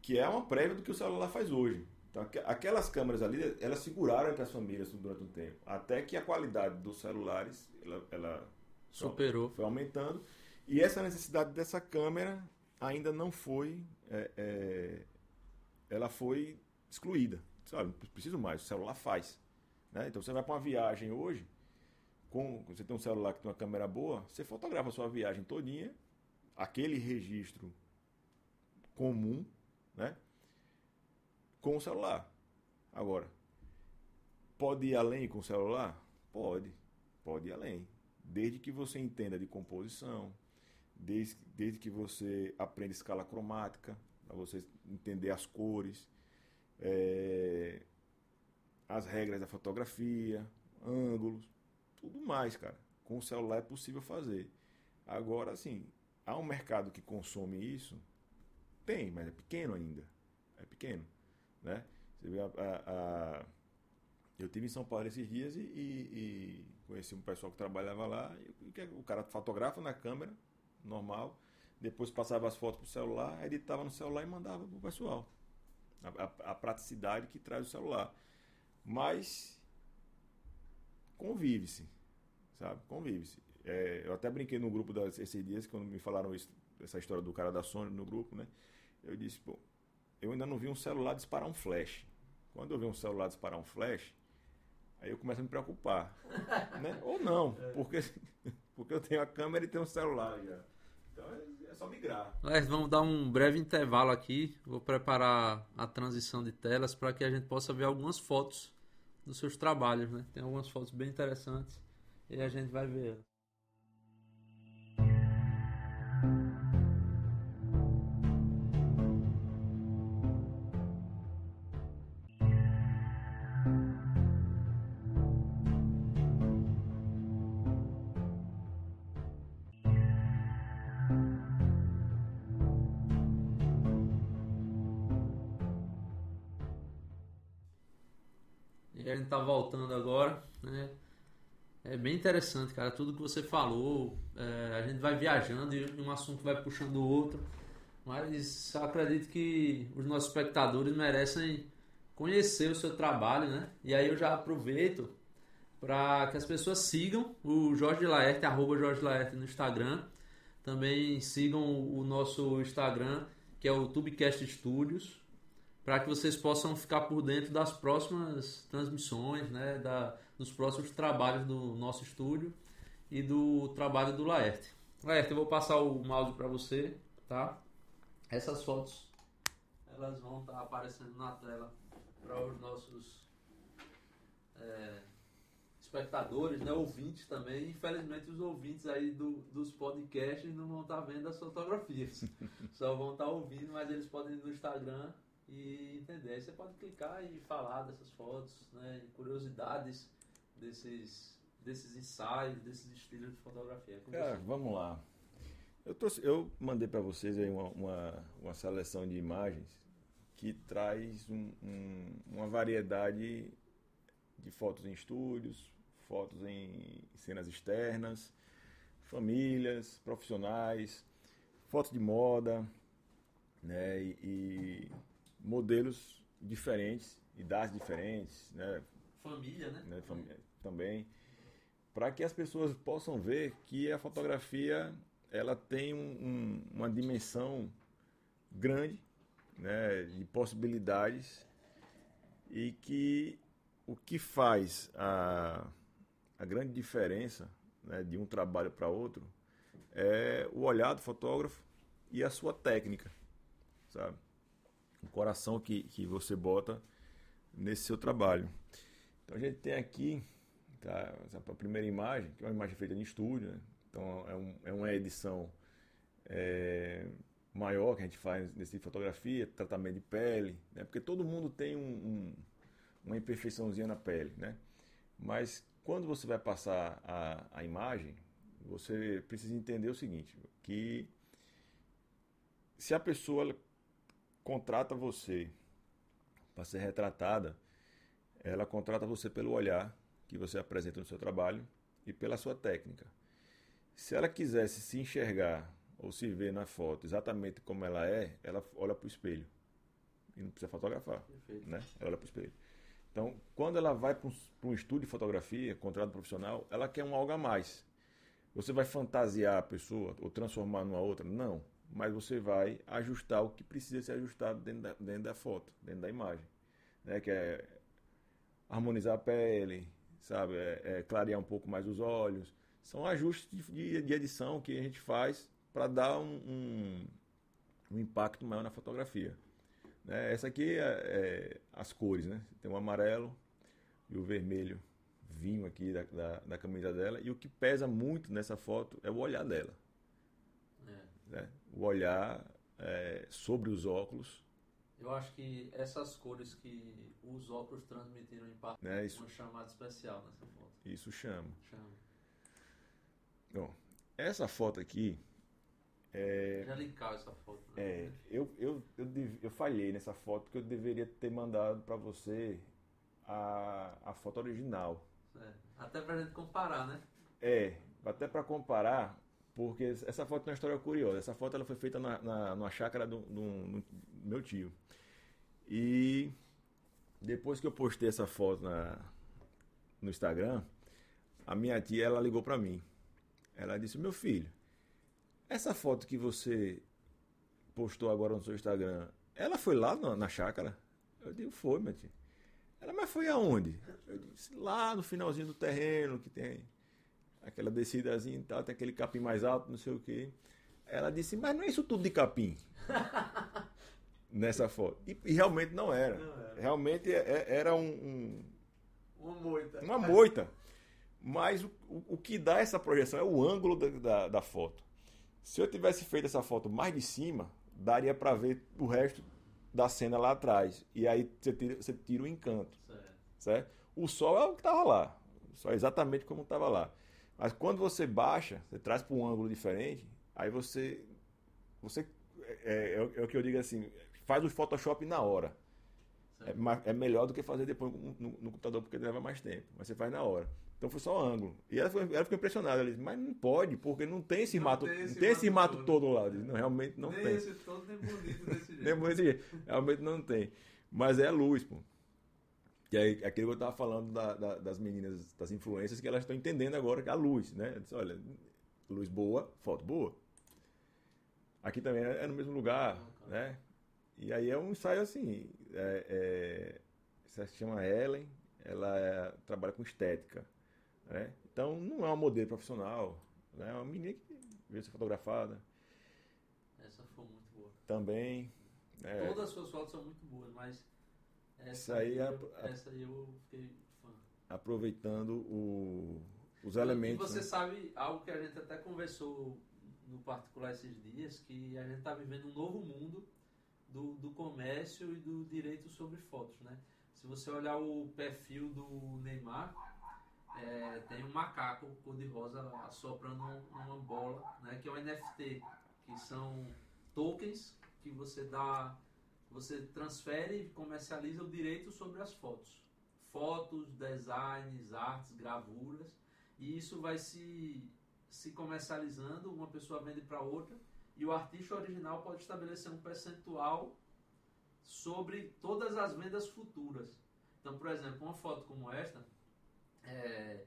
Que é uma prévia do que o celular faz hoje. Então, aquelas câmeras ali, elas seguraram as famílias durante um tempo. Até que a qualidade dos celulares, ela, ela superou. Foi aumentando. E essa necessidade dessa câmera ainda não foi. É, é, ela foi excluída. Sabe, não preciso mais, o celular faz. Né? Então você vai para uma viagem hoje, com, você tem um celular que tem uma câmera boa, você fotografa a sua viagem todinha, aquele registro comum, né? Com o celular. Agora, pode ir além com o celular? Pode, pode ir além. Desde que você entenda de composição, desde, desde que você aprenda escala cromática, para você entender as cores, é, as regras da fotografia, ângulos, tudo mais, cara. Com o celular é possível fazer. Agora, assim, há um mercado que consome isso? Tem, mas é pequeno ainda. É pequeno, né? Você vê a, a, a... Eu tive em São Paulo esses dias e, e, e conheci um pessoal que trabalhava lá. E o cara fotografa na câmera, normal, depois passava as fotos para o celular, editava no celular e mandava para o pessoal. A, a, a, praticidade que traz o celular. Mas convive-se, sabe? Convive-se. É, eu até brinquei no grupo das, esses dias, quando me falaram isso, essa história do cara da Sony no grupo, né? Eu disse, pô, eu ainda não vi um celular disparar um flash. Quando eu vi um celular disparar um flash, aí eu começo a me preocupar. né? Ou não, é. porque, porque eu tenho a câmera e tenho um celular já. Então é, é só migrar. Mas vamos dar um breve intervalo aqui. Vou preparar a transição de telas para que a gente possa ver algumas fotos dos seus trabalhos, né? Tem algumas fotos bem interessantes e a gente vai ver. Interessante, cara, tudo que você falou. É, a gente vai viajando e um assunto vai puxando o outro. Mas acredito que os nossos espectadores merecem conhecer o seu trabalho, né? E aí eu já aproveito para que as pessoas sigam o Jorge Laerte, arroba Jorge Laerte no Instagram. Também sigam o nosso Instagram, que é o Tubecast Studios para que vocês possam ficar por dentro das próximas transmissões, né, da, dos próximos trabalhos do nosso estúdio e do trabalho do Laerte. Laerte, eu vou passar o mouse para você, tá? Essas fotos elas vão estar tá aparecendo na tela para os nossos é, espectadores, né, ouvintes também. Infelizmente os ouvintes aí do, dos podcasts não vão estar tá vendo as fotografias, só vão estar tá ouvindo, mas eles podem ir no Instagram e entender. Você pode clicar e falar dessas fotos, né, curiosidades desses, desses ensaios, desses estilos de fotografia. Cara, vamos lá. Eu, trouxe, eu mandei para vocês aí uma, uma, uma, seleção de imagens que traz um, um, uma variedade de fotos em estúdios, fotos em cenas externas, famílias, profissionais, fotos de moda, né? E, e modelos diferentes, idades diferentes, né? Família, né? né? Também, para que as pessoas possam ver que a fotografia ela tem um, um, uma dimensão grande, né? De possibilidades e que o que faz a, a grande diferença né, de um trabalho para outro é o olhar do fotógrafo e a sua técnica, sabe? O coração que, que você bota nesse seu trabalho. Então a gente tem aqui tá, a primeira imagem, que é uma imagem feita em estúdio, né? então é, um, é, uma edição é, maior que a gente faz nesse tipo de fotografia, tratamento de pele, né? porque todo mundo tem um, um, uma imperfeiçãozinha na pele, né? mas quando você vai passar a, a imagem, você precisa entender o seguinte, que se a pessoa contrata você para ser retratada, ela contrata você pelo olhar que você apresenta no seu trabalho e pela sua técnica. Se ela quisesse se enxergar ou se ver na foto exatamente como ela é, ela olha para o espelho. E não precisa fotografar. Né? Ela olha para o espelho. Então, quando ela vai para um, um estúdio de fotografia, contrato profissional, ela quer um algo a mais. Você vai fantasiar a pessoa ou transformar numa outra? Não. Mas você vai ajustar o que precisa ser ajustado dentro da, dentro da foto, dentro da imagem. Né? Que é harmonizar a pele, sabe? É, é clarear um pouco mais os olhos. São ajustes de, de edição que a gente faz para dar um, um, um, impacto maior na fotografia. Né? Essa aqui é, é, as cores, né? Tem o amarelo e o vermelho vinho aqui da, da, da, camisa dela. E o que pesa muito nessa foto é o olhar dela. É. Né? O olhar é, sobre os óculos. Eu acho que essas cores que os óculos transmitiram em parte é, isso, uma chamada especial nessa foto. Isso chama. Chama. Bom, essa foto aqui. É, linkava essa foto. Né? É, eu, eu, eu, eu falhei nessa foto porque eu deveria ter mandado para você a, a foto original. É, até pra gente comparar, né? É, até para comparar, porque essa foto tem uma história curiosa. Essa foto ela foi feita na, na, numa chácara do, do, do, meu tio. E depois que eu postei essa foto na, no Instagram, a minha tia ela ligou para mim. Ela disse: Meu filho, essa foto que você postou agora no seu Instagram, ela foi lá na, na chácara? Eu digo: Foi, minha tia. Ela, mas foi aonde? Eu disse: Lá no finalzinho do terreno que tem aquela descidazinha e tal, tem aquele capim mais alto, não sei o quê. Ela disse: Mas não é isso tudo de capim? Nessa foto. E, e realmente não era. não era. Realmente é, é, era um, um. Uma moita. Uma moita. Mas o, o, o, que dá essa projeção é o ângulo da, da, da, foto. Se eu tivesse feito essa foto mais de cima, daria para ver o resto da cena lá atrás. E aí você tira, você tira o encanto. Certo. certo? O sol é o que estava lá. Só é exatamente como estava lá. Mas quando você baixa, você traz para um ângulo diferente, aí você. você é, é, é, o que eu digo assim, faz o Photoshop na hora. É, é, melhor do que fazer depois no, no, no, computador, porque leva mais tempo. Mas você faz na hora. Então foi só ângulo. E ela, foi, ela ficou impressionada. Ela disse, mas não pode, porque não tem esse não mato. Tem esse, tem esse mato, mato todo. lá. Não, realmente não nem tem. Esse todo nem bonito desse jeito. nem bonito desse jeito. Realmente não tem. Mas é luz, pô. Que é aquilo que eu estava falando da, da, das meninas, das influências, que elas estão entendendo agora que a luz, né? disse, olha, luz boa, foto boa. Aqui também é, é no mesmo lugar, né? E aí é um ensaio assim. É, é, se chama Ellen, ela é, trabalha com estética. Né? Então não é uma modelo profissional, né? é uma menina que veio ser fotografada. Essa foi muito boa. Também. É, Todas as suas fotos são muito boas, mas essa, aí, eu, a, essa aí eu fiquei fã. Aproveitando o, os elementos. E você né? sabe algo que a gente até conversou no particular esses dias, que a gente está vivendo um novo mundo do, do comércio e do direito sobre fotos, né? Se você olhar o perfil do Neymar, é, tem um macaco cor-de-rosa assoprando uma bola, né, que é um NFT, que são tokens que você dá, você transfere e comercializa o direito sobre as fotos. Fotos, designs, artes, gravuras, e isso vai se, se comercializando, uma pessoa vende para outra, e o artista original pode estabelecer um percentual sobre todas as vendas futuras. Então, por exemplo, uma foto como esta, é,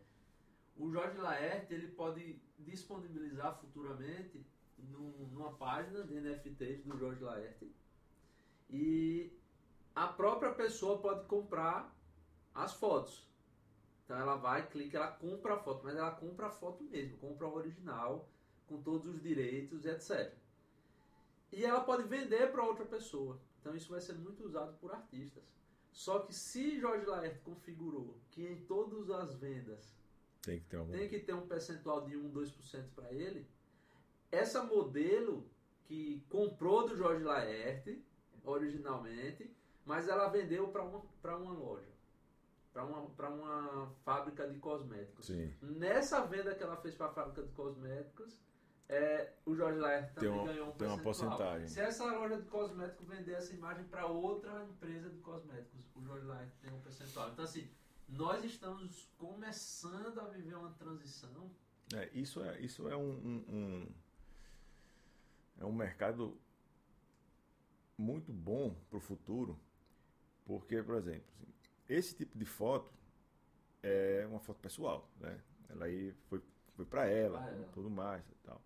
o Jorge Laerte ele pode disponibilizar futuramente num, numa página de NFTs do Jorge Laerte e a própria pessoa pode comprar as fotos. Então ela vai, clica, ela compra a foto, mas ela compra a foto mesmo, compra o original com todos os direitos, etc. E ela pode vender para outra pessoa. Então isso vai ser muito usado por artistas. Só que se Jorge Laerte configurou que em todas as vendas tem que ter, algum... tem que ter um percentual de 1, 2% para ele, essa modelo que comprou do Jorge Laerte originalmente, mas ela vendeu para uma, uma loja, para uma, uma fábrica de cosméticos. Sim. Nessa venda que ela fez para a fábrica de cosméticos, é, o Jorge Laerte também tem uma, ganhou um tem uma porcentagem. Se essa loja de cosméticos vender essa imagem para outra empresa de cosméticos, o Jorge Laerte tem um percentual. Então, assim, nós estamos começando a viver uma transição. É, isso é, isso é um, um, um é um mercado muito bom para o futuro, porque, por exemplo, assim, esse tipo de foto é uma foto pessoal, né? Ela aí foi, foi para ela, ah, é. tudo mais e tal.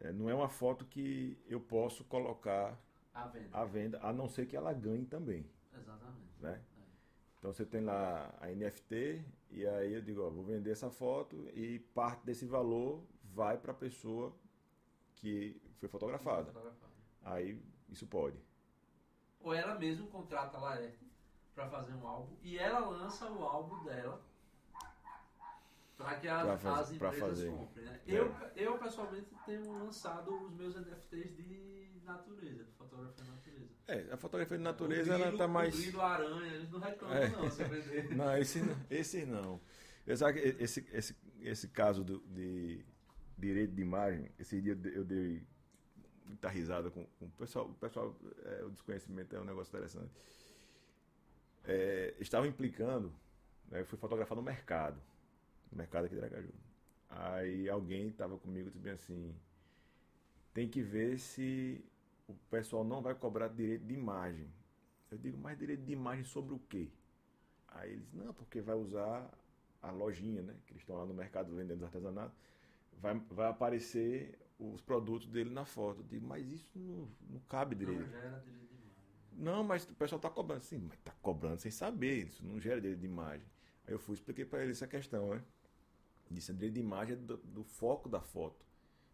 é, não é uma foto que eu posso colocar A venda. à venda, a não ser que ela ganhe também, Exatamente. né? Então você tem lá a NFT e aí eu digo, ó, vou vender essa foto e parte desse valor vai para a pessoa que foi fotografada. Fotografada. Aí isso pode. Ou ela mesmo contrata a Laerte para fazer um álbum e ela lança o álbum dela para que as, Pra faz- as empresas comprem. Né? É. Eu, eu, pessoalmente, tenho lançado os meus NFTs de natureza, de fotografia de natureza. É, a fotografia de natureza O ela grilo- tá mais O grilo aranha, eles não reclamam É. não, se vender. Não, esse não. Esse não. Eu sabe que esse, esse, esse caso do, de direito de imagem, esse dia eu dei muita risada com, com o pessoal. O pessoal, é, o desconhecimento é um negócio interessante. É, estavam implicando, né, eu fui fotografar no mercado, no mercado aqui de Aracaju. Aí alguém estava comigo e disse assim, tem que ver se o pessoal não vai cobrar direito de imagem. Eu digo, mas direito de imagem sobre o quê? Aí eles, não, porque vai usar a lojinha, né? Que eles estão lá no mercado vendendo os artesanatos. Vai, vai aparecer os produtos dele na foto. Eu digo, mas isso não, não cabe Não direito. gera direito de imagem. Não, mas o pessoal está cobrando. Sim, mas está cobrando sem saber. Isso não gera direito de imagem. Aí eu fui expliquei para ele essa questão, né? Disse, direito de imagem é do, do foco da foto.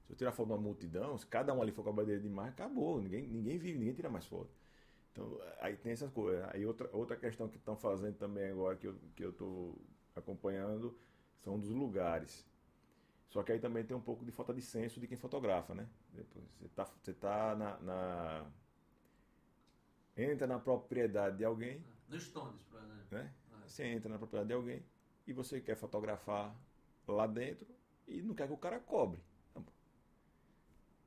Se eu tirar foto de uma multidão, se cada um ali for cobrar direito de imagem, acabou. Ninguém, ninguém vive, ninguém tira mais foto. Então, aí tem essas coisas. Aí outra, outra questão que estão fazendo também agora, que eu estou que eu acompanhando, são dos lugares. Só que aí também tem um pouco de falta de senso de quem fotografa, né? Depois, você tá, você tá na, na- Entra na propriedade de alguém, No Stones, por exemplo. né? É. Você entra na propriedade de alguém e você quer fotografar lá dentro e não quer que o cara cobre. Não.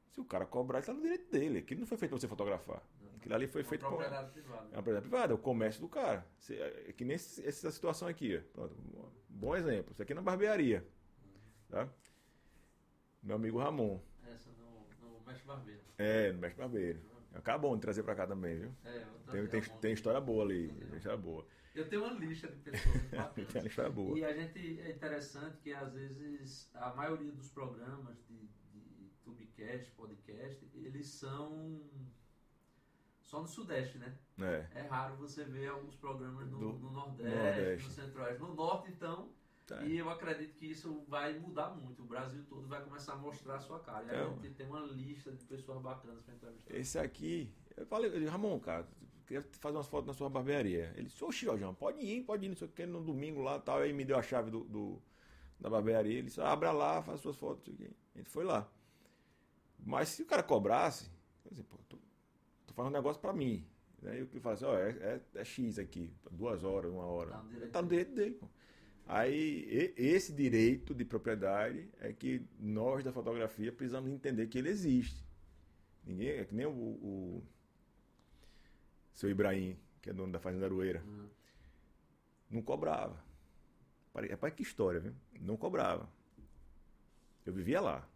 Se o cara cobrar, está no direito dele. Aquilo não foi feito para você fotografar. Aquilo ali foi Uma feito para propriedade privada. é uma propriedade privada, é o comércio do cara. Você- É que nem essa situação aqui. ó. Pronto, um bom exemplo. Isso aqui é na barbearia. Tá? Meu amigo Ramon. Essa no, no Mestre Barbeiro. É, no mestre barbeiro. Acabou de trazer para cá também, viu? É, Tem, tem, tem história boa ali. Tem história boa. Eu tenho uma lista de pessoas Tem uma história boa. E a gente é interessante que às vezes a maioria dos programas de, de Tubecast, podcast, eles são só no Sudeste, né? É. É raro você ver alguns programas no, Do- no Nordeste, Nordeste. no Centro-Oeste. No Norte, então, Tá. e eu acredito que isso vai mudar muito. O Brasil todo vai começar a mostrar a sua cara. E a Então. gente tem uma lista de pessoas bacanas para entrevistar. Esse aqui, eu falei, eu disse, Ramon, cara, queria fazer umas fotos na sua barbearia. Ele disse, oxi, pode ir, pode ir, não sei o que, no domingo lá tal. Aí me deu a chave do, do- da barbearia. Ele disse, abra lá, faz suas fotos, não sei o. A gente foi lá. Mas se o cara cobrasse, eu disse, pô, tô, tô fazendo um negócio pra mim. Aí eu falei assim, ó, é, é- é X aqui, duas horas, uma hora. Tá no direito Tá no direito dele, pô. Aí, esse direito de propriedade é que nós da fotografia precisamos entender que ele existe. Ninguém, é que nem o, o seu Ibrahim, que é dono da Fazenda Aroeira, Uhum. não cobrava. Rapaz, que história, viu? Não cobrava. Eu vivia lá.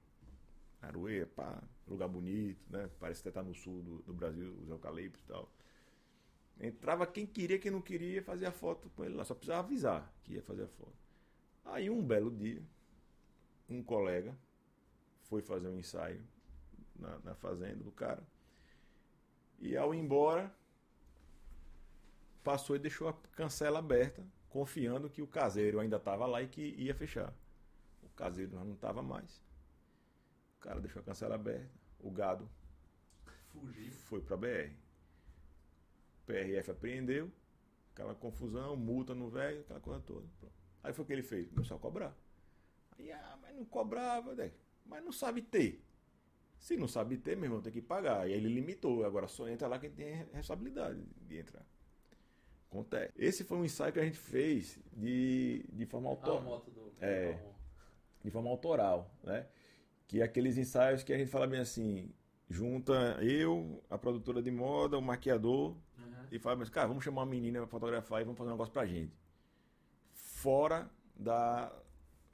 Aroeira, pá, lugar bonito, né? Parece que até tá no sul do, do Brasil, os eucaliptos e tal. Entrava quem queria, quem não queria, fazia foto com ele lá. Só precisava avisar que ia fazer a foto. Aí um belo dia, um colega foi fazer um ensaio na, na fazenda do cara. E ao ir embora, passou e deixou a cancela aberta, confiando que o caseiro ainda estava lá e que ia fechar. O caseiro não estava mais. O cara deixou a cancela aberta, o gado Fugir. foi para BR. PRF apreendeu, aquela confusão, multa no velho, aquela coisa toda. Pronto. Aí foi o que ele fez, começou a cobrar. Aí, ah, mas não cobrava, né? mas não sabe ter. Se não sabe ter, meu irmão, tem que pagar. Aí ele limitou, agora só entra lá quem tem responsabilidade de entrar. Acontece. Esse foi um ensaio que a gente fez de, de forma Ah, autónoma moto do. É. de forma autoral, né? Que é aqueles ensaios que a gente fala bem assim, junta eu, a produtora de moda, o maquiador. E fala assim, cara, vamos chamar uma menina para fotografar e vamos fazer um negócio pra gente. Fora da,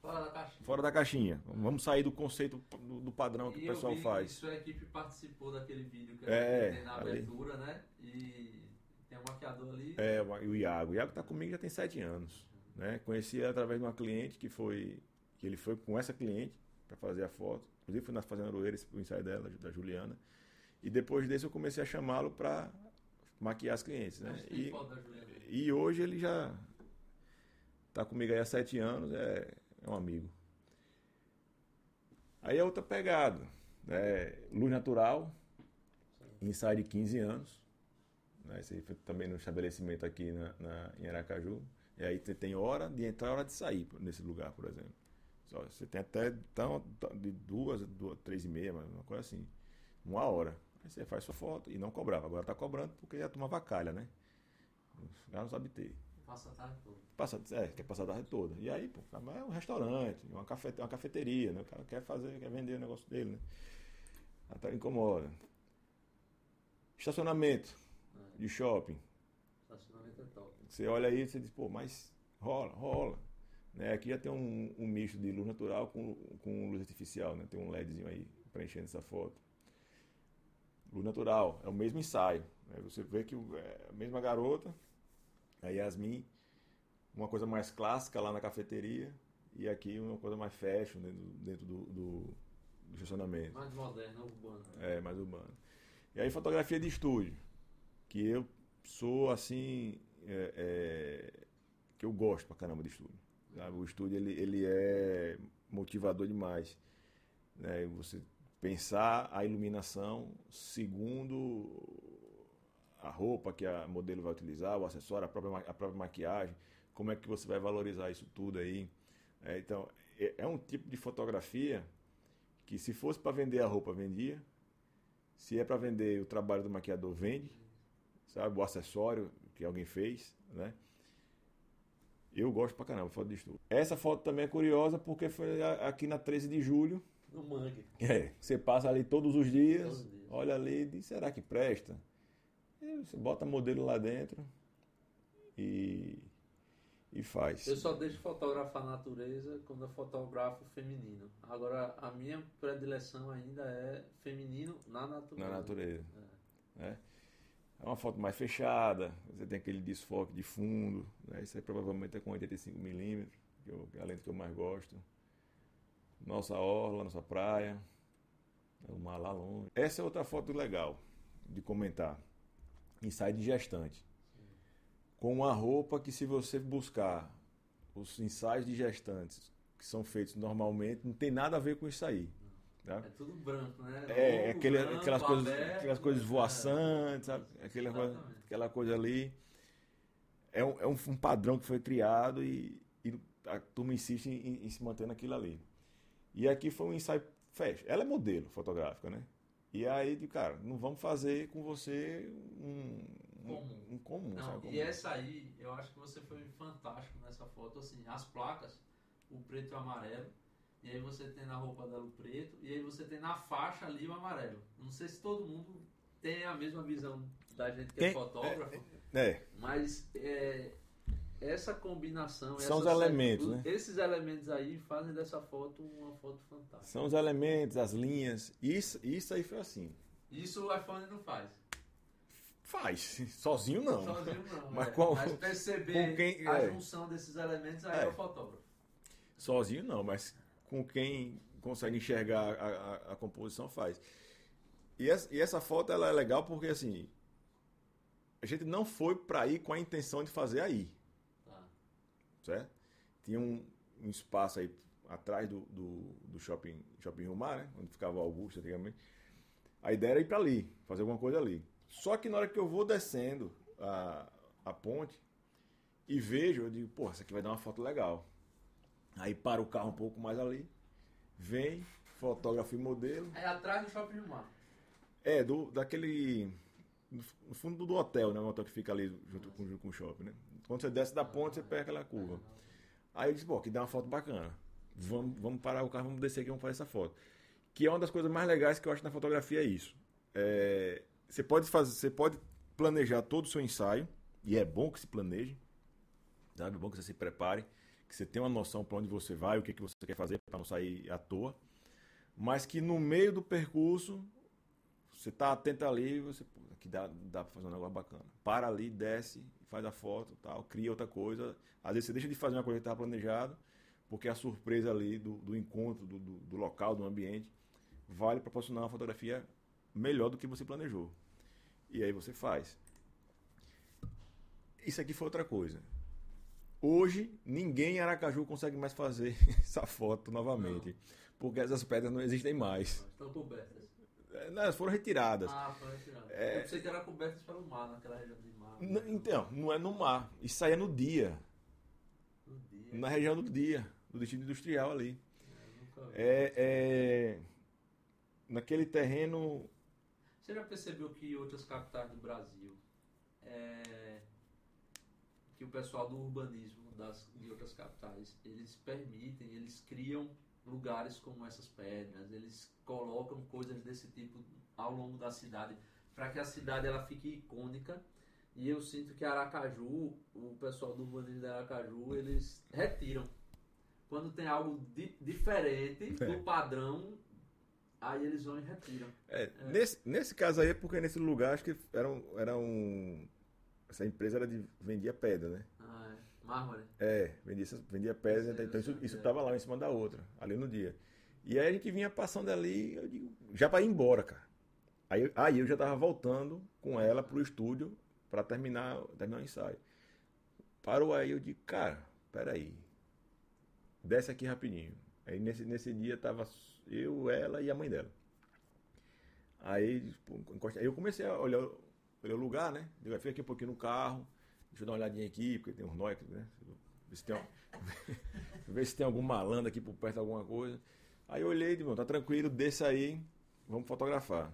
Fora da caixa. fora da caixinha. Vamos sair do conceito do, do padrão que E o pessoal faz. Que sua equipe participou daquele vídeo que É, a tem na ali. abertura, né? E tem um maquiador ali. É, o o Iago. O Iago tá comigo já tem sete anos. Né? Conheci ele através de uma cliente que foi. que ele foi com essa cliente para fazer a foto. Inclusive fui na Fazenda Aroeira, o ensaio dela, da Juliana. E depois desse eu comecei a chamá-lo para maquiar as clientes, né? E, e, hoje ele já está comigo aí há sete anos, é, é um amigo. Aí é outra pegada, né? luz natural, ensaio de 15 anos, né? Esse aí foi também no estabelecimento aqui na, na, em Aracaju. E aí você tem hora de entrar e hora de sair nesse lugar, por exemplo. Você tem até tão, de duas, duas, três e meia, uma coisa assim. Uma hora. Aí você faz sua foto e não cobrava. Agora está cobrando porque já tomava calha, né? O cara não sabe ter. Passa a tarde toda. Passa, é, quer passar a tarde toda. E aí, pô, é um restaurante, uma, cafete, uma cafeteria, né? O cara quer fazer, quer vender o negócio dele, né? Até incomoda. Estacionamento é. de shopping. Estacionamento é top. Você olha aí e você diz, pô, mas rola, rola. Né? Aqui já tem um, um misto de luz natural com, com luz artificial, né? Tem um LEDzinho aí preenchendo essa foto. Luz natural, é o mesmo ensaio. Né? Você vê que é a mesma garota, a Yasmin, uma coisa mais clássica lá na cafeteria, e aqui uma coisa mais fashion dentro, dentro do, do, do estacionamento. Mais moderno, urbano. É, mais urbano. E aí fotografia de estúdio, que eu sou assim, é, é, que eu gosto pra caramba de estúdio. Sabe? O estúdio ele, ele é motivador demais. Né? Você pensar a iluminação segundo a roupa que a modelo vai utilizar, o acessório, a própria, a própria maquiagem, como é que você vai valorizar isso tudo aí. É, então, é, é, um tipo de fotografia que se fosse para vender a roupa, vendia. Se é para vender o trabalho do maquiador, vende. Sabe? O acessório que alguém fez, né? Eu gosto pra caramba, foto de estudo. Essa foto também é curiosa porque foi aqui na 13 de julho. No mangue. É, você passa ali todos os dias, todos os dias. olha ali e diz, será que presta? E você bota modelo lá dentro e, e faz. Eu só deixo fotografar a natureza quando eu fotografo feminino. Agora, a minha predileção ainda é feminino na natureza. Na natureza. É. é. É uma foto mais fechada, você tem aquele desfoque de fundo, né? isso aí provavelmente é com 85mm, que, é a lente que eu mais gosto. Nossa orla, nossa praia, o mar lá longe. Essa é outra foto legal de comentar. Ensaio de gestante. Com uma roupa que se você buscar os ensaios de gestantes que são feitos normalmente, não tem nada a ver com isso aí. Tá? É tudo branco, né? É, aquele, branco, aquelas, coisas, aberto, aquelas coisas voaçantes, sabe? Aquela coisa, aquela coisa ali. É, um, é um, padrão que foi criado e, e a turma insiste em, em, se manter naquilo ali. E aqui foi um ensaio fecha. Ela é modelo fotográfica, né? E aí, de cara, não vamos fazer com você um, comum. Um, comum, não, sabe? E essa aí, eu acho que você foi fantástico nessa foto. Assim, as placas, o preto e o amarelo e aí você tem na roupa dela o preto, e aí você tem na faixa ali o amarelo. Não sei se todo mundo tem a mesma visão da gente que tem, é fotógrafo, é, é. mas é, essa combinação... São os elementos, né? Esses elementos aí fazem dessa foto uma foto fantástica. São os elementos, as linhas, isso, isso aí foi assim. Isso o iPhone não faz. Faz, sozinho não. Sozinho não, mas, é. qual, mas perceber quem, a é. junção desses elementos aí é, é o fotógrafo. Sozinho não, mas com quem consegue enxergar a, a, a composição faz. E essa, e essa, foto ela é legal porque assim a gente não foi para ir com a intenção de fazer aí. Certo? Tinha um, um, espaço aí atrás do, do, do shopping shopping Rio Mar, né? onde ficava o Augusto antigamente. A ideia era ir para ali, fazer alguma coisa ali. Só que na hora que eu vou descendo a, a ponte e vejo, eu digo, pô, essa aqui vai dar uma foto legal. Aí para o carro um pouco mais ali, vem, fotógrafo e modelo. É atrás do shopping do mar. É, do, daquele. No fundo do hotel, né? O hotel que fica ali junto com, junto com o shopping, né? Quando você desce da ponte, você pega aquela curva. Aí eu disse, pô, que dá uma foto bacana. Vamos, vamos parar o carro, vamos descer aqui, vamos fazer essa foto. Que é uma das coisas mais legais que eu acho na fotografia é isso. É, você pode fazer, você pode planejar todo o seu ensaio, e é bom que se planeje, sabe? É bom que você se prepare que você tenha uma noção para onde você vai, o que, que você quer fazer para não sair à toa, mas que no meio do percurso você está atento ali, você que dá, dá para fazer um negócio bacana. Para ali, desce, faz a foto, tal, cria outra coisa. Às vezes você deixa de fazer uma coisa que estava planejado porque a surpresa ali do, do encontro, do, do, do local, do ambiente, vale proporcionar uma fotografia melhor do que você planejou. E aí você faz. Isso aqui foi outra coisa. Hoje, ninguém em Aracaju consegue mais fazer essa foto novamente. Não. Porque essas pedras não existem mais. Estão cobertas. É, elas foram retiradas. Ah, foram retiradas. É... Eu pensei que eram cobertas pelo mar, naquela região de mar. Não, então, não é no mar. Isso saía no dia. No dia. Na região do dia, do destino industrial ali. É, é, naquele terreno. Você já percebeu que outras capitais do Brasil é, que o pessoal do urbanismo das, de outras capitais, eles permitem, eles criam lugares como essas pedras, eles colocam coisas desse tipo ao longo da cidade para que a cidade ela fique icônica. E eu sinto que Aracaju, o pessoal do urbanismo de Aracaju, eles retiram. Quando tem algo di diferente é. do padrão, aí eles vão e retiram. É, é. Nesse, nesse caso aí é porque nesse lugar acho que era um, era um essa empresa era de vendia pedra, né? Mármore. É, vendia, vendia pedra, então, isso, isso tava lá em cima da outra, ali no dia. E aí a gente vinha passando ali, eu digo, já para ir embora, cara. Aí, aí eu já tava voltando com ela pro estúdio para terminar, terminar o ensaio. Parou aí, eu digo, cara, peraí. Desce aqui rapidinho. Aí nesse, nesse dia tava eu, ela e a mãe dela. Aí, aí eu comecei a olhar Olhei o lugar, né? Eu fiquei aqui um pouquinho no carro, deixa eu dar uma olhadinha aqui, porque tem uns nós, né? Ver se tem, ver se tem algum malandro aqui por perto, alguma coisa. Aí eu olhei, e tá tranquilo, desce aí, vamos fotografar.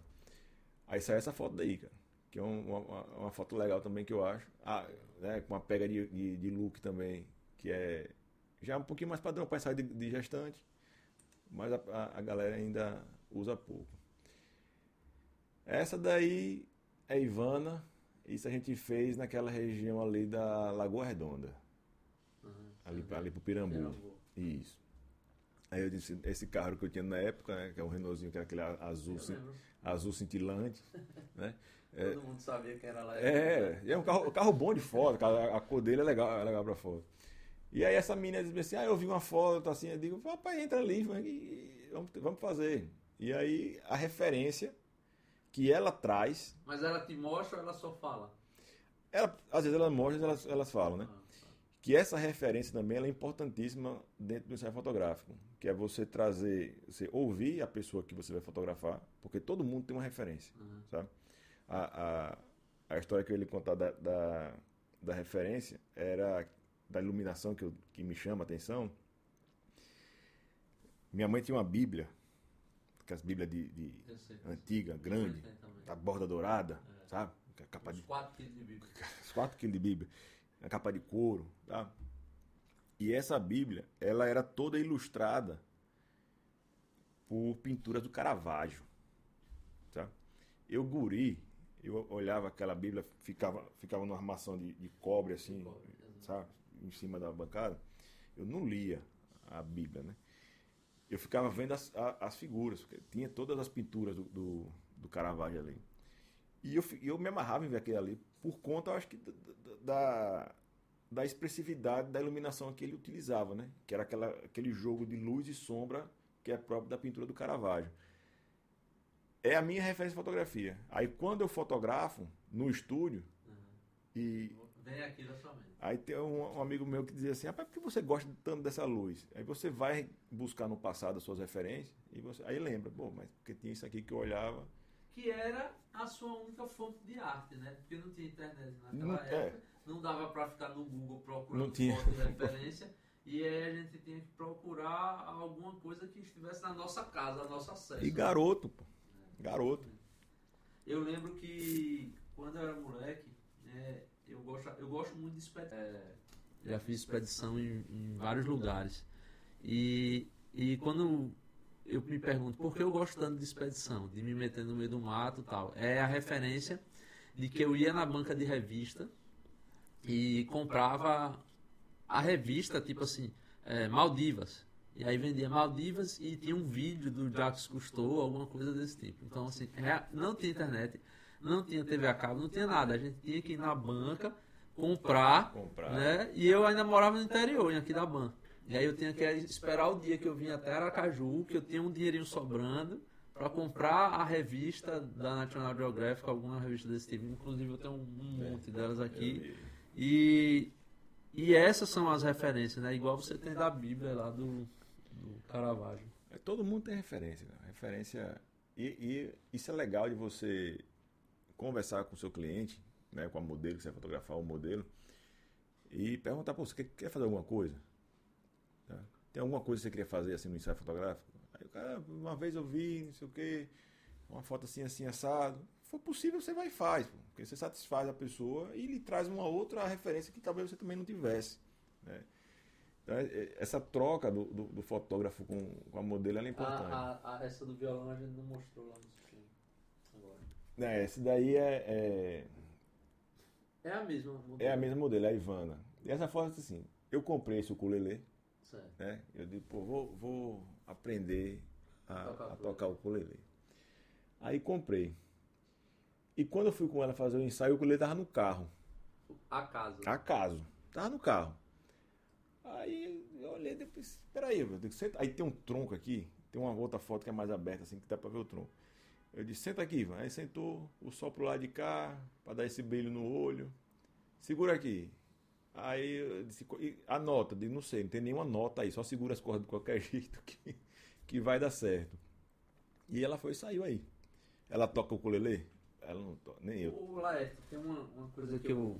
Aí saiu essa foto daí, cara. Que é uma, uma, uma foto legal também que eu acho. Ah, né, com uma pega de, de, de, look também, que é já um pouquinho mais padrão para sair de, de, gestante, mas a, a, a galera ainda usa pouco. Essa daí é Ivana. Isso a gente fez naquela região ali da Lagoa Redonda. Uhum, ali, uhum. ali pro Pirambu. Pirambu. Isso. Aí eu disse, esse carro que eu tinha na época, né, que é um Renaultzinho, que era aquele azul, azul cintilante, né? Todo é, mundo sabia que era lá. É, é um carro, carro bom de foto, a, a cor dele é legal, é legal pra foto. E aí essa menina disse assim, ah, eu vi uma foto assim, eu digo, papai, entra ali, vamos, vamos fazer. E aí a referência que ela traz. Mas ela te mostra ou ela só fala? Ela, às vezes ela mostra, elas, elas falam, né? Ah, tá. Que essa referência também é importantíssima dentro do ensaio fotográfico, que é você trazer, você ouvir a pessoa que você vai fotografar, porque todo mundo tem uma referência, uhum. sabe? A, a, a história que eu ia contar da, da, da referência era da iluminação que, eu, que me chama a atenção. Minha mãe tinha uma Bíblia aquelas Bíblias de, de antiga, grande, da borda dourada, é. sabe? A capa de 4 quilos de Bíblia. Os 4 quilos de Bíblia. A capa de couro, tá? E essa Bíblia, ela era toda ilustrada por pinturas do Caravaggio, tá? Eu guri, eu olhava aquela Bíblia, ficava, ficava numa armação de, de cobre assim, de cobre, sabe? Em cima da bancada. Eu não lia a Bíblia, né? Eu ficava vendo as, as figuras, tinha todas as pinturas do, do, do Caravaggio ali. E eu, eu me amarrava em ver aquele ali, por conta, eu acho que, da, da expressividade da iluminação que ele utilizava, né? Que era aquela, aquele jogo de luz e sombra que é próprio da pintura do Caravaggio. É a minha referência de fotografia. Aí quando eu fotografo no estúdio uhum. e Vem aqui na sua mente. Aí tem um, um, amigo meu que dizia assim, rapaz, por que você gosta tanto dessa luz? Aí você vai buscar no passado as suas referências e você aí lembra, bom, mas porque tinha isso aqui que eu olhava. Que era a sua única fonte de arte, né? Porque não tinha internet naquela não, época, é. não dava para ficar no Google procurando não tinha. de referência. E aí a gente tinha que procurar alguma coisa que estivesse na nossa casa, a nossa acesso. E garoto, pô. Garoto. Eu lembro que quando eu era moleque, né, eu gosto, eu gosto muito de expedição. É, já fiz expedição em, em, vários lugares. E, e quando eu me pergunto por que eu gosto tanto de expedição, de me meter no meio do mato tal, é a referência de que eu ia na banca de revista e comprava a revista, tipo assim, é, Maldivas. E aí vendia Maldivas e tinha um vídeo do Jacques Cousteau, alguma coisa desse tipo. Então, assim, é, não tinha internet não tinha TV a cabo, não tinha nada. A gente tinha que ir na banca comprar, comprar. né? E eu ainda morava no interior, aqui da banca. E aí eu tinha que esperar o dia que eu vim até Aracaju, que eu tinha um dinheirinho sobrando para comprar a revista da National Geographic, alguma revista desse tipo. Inclusive eu tenho um monte delas aqui. E, e essas são as referências, né? Igual você tem da Bíblia lá do, do Caravaggio. É, todo mundo tem referência. Né? Referência. E, e, isso é legal de você conversar com o seu cliente, né, com a modelo, que você vai fotografar o modelo, e perguntar, pô, você quer, quer fazer alguma coisa? Tá? Tem alguma coisa que você queria fazer assim no ensaio fotográfico? Aí o cara, uma vez eu vi, não sei o quê, uma foto assim, assim, assado. Se for possível, você vai e faz, pô, porque você satisfaz a pessoa e lhe traz uma outra referência que talvez você também não tivesse. Né? Então, é, é, essa troca do, do, do fotógrafo com, com, a modelo é importante. A, a, a, essa do violão a gente não mostrou lá no. É, esse daí é, é. É, a mesma modelo. É a mesma modelo, é a Ivana. E essa foto assim, eu comprei esse ukulele. Certo. Né? Eu digo, pô, vou, vou aprender a, tocar, a tocar o ukulele. Aí comprei. E quando eu fui com ela fazer o ensaio, o ukulele tava no carro. Acaso. Acaso. Tava no carro. Aí eu olhei depois, peraí, eu digo, senta. aí tem um tronco aqui, tem uma outra foto que é mais aberta, assim, que dá pra ver o tronco. Eu disse, senta aqui, Ivan. Aí sentou, o sol pro lado de cá, para dar esse brilho no olho. Segura aqui. Aí eu disse, anota, digo, não sei, não tem nenhuma nota aí, só segura as cordas de qualquer jeito que, que vai dar certo. E ela foi e saiu aí. Ela toca o ukulele? Ela não toca, nem eu. Ô, Laerte, tem uma, uma coisa que eu,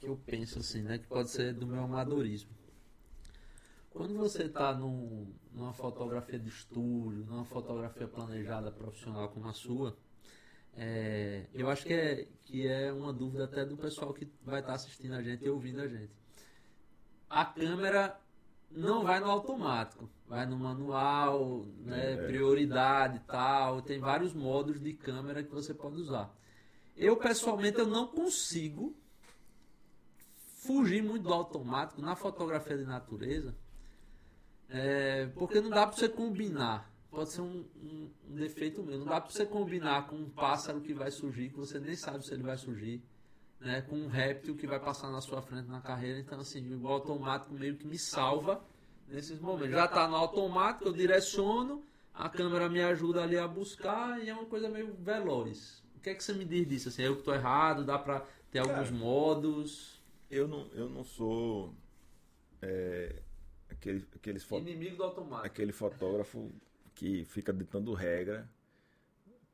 que eu penso assim, né, que pode ser do meu amadorismo. Quando você está num, numa fotografia de estúdio, numa fotografia planejada profissional como a sua, é, eu acho que é, que é uma dúvida até do pessoal que vai estar tá assistindo a gente e ouvindo a gente. A câmera não vai no automático, vai no manual, né, é. prioridade e tal. Tem vários modos de câmera que você pode usar. Eu pessoalmente eu não consigo fugir muito do automático na fotografia de natureza é, porque não dá para você combinar. Pode ser um, um, um, defeito meu. Não dá para você combinar com um pássaro que vai surgir, que você nem sabe se ele vai surgir, né? com um réptil que vai passar na sua frente na carreira. Então, assim, o automático meio que me salva nesses momentos. Já está no automático, eu direciono, a câmera me ajuda ali a buscar e é uma coisa meio veloz. O que é que você me diz disso? Assim, eu que estou errado, dá para ter Cara, alguns modos? Eu não, eu não sou. É aquele, aqueles fo... Inimigo do automático. Aquele fotógrafo que fica ditando regra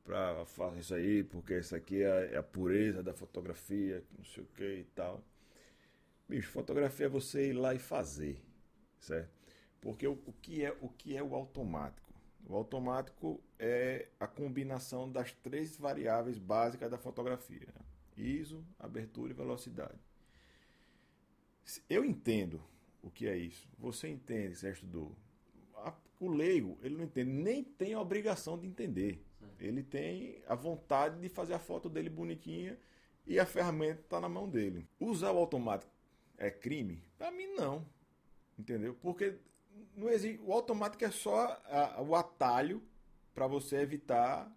para fazer isso aí, porque isso aqui é, é a pureza da fotografia, não sei o que e tal. Bicho, fotografia é você ir lá e fazer, certo? Porque o, o, que é, o que é o automático? O automático é a combinação das três variáveis básicas da fotografia: né? ISO, abertura e velocidade. Eu entendo o que é isso. Você entende, você estudou. O leigo, ele não entende, nem tem a obrigação de entender. Ele tem a vontade de fazer a foto dele bonitinha e a ferramenta está na mão dele. Usar o automático é crime? Para mim, não. Entendeu? Porque não existe, o automático é só a, o atalho para você evitar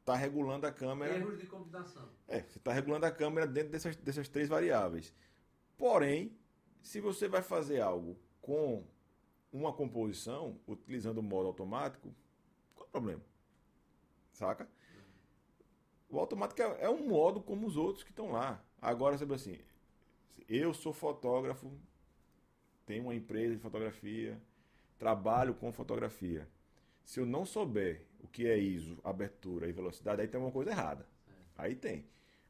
estar tá regulando a câmera. Erros de combinação. É, você está regulando a câmera dentro dessas, dessas três variáveis. Porém, se você vai fazer algo com uma composição, utilizando o modo automático, qual é o problema? Saca? O automático é, é um modo como os outros que estão lá. Agora, sabe assim, eu sou fotógrafo, tenho uma empresa de fotografia, trabalho com fotografia. Se eu não souber o que é ISO, abertura e velocidade, aí tem uma coisa errada. Aí tem.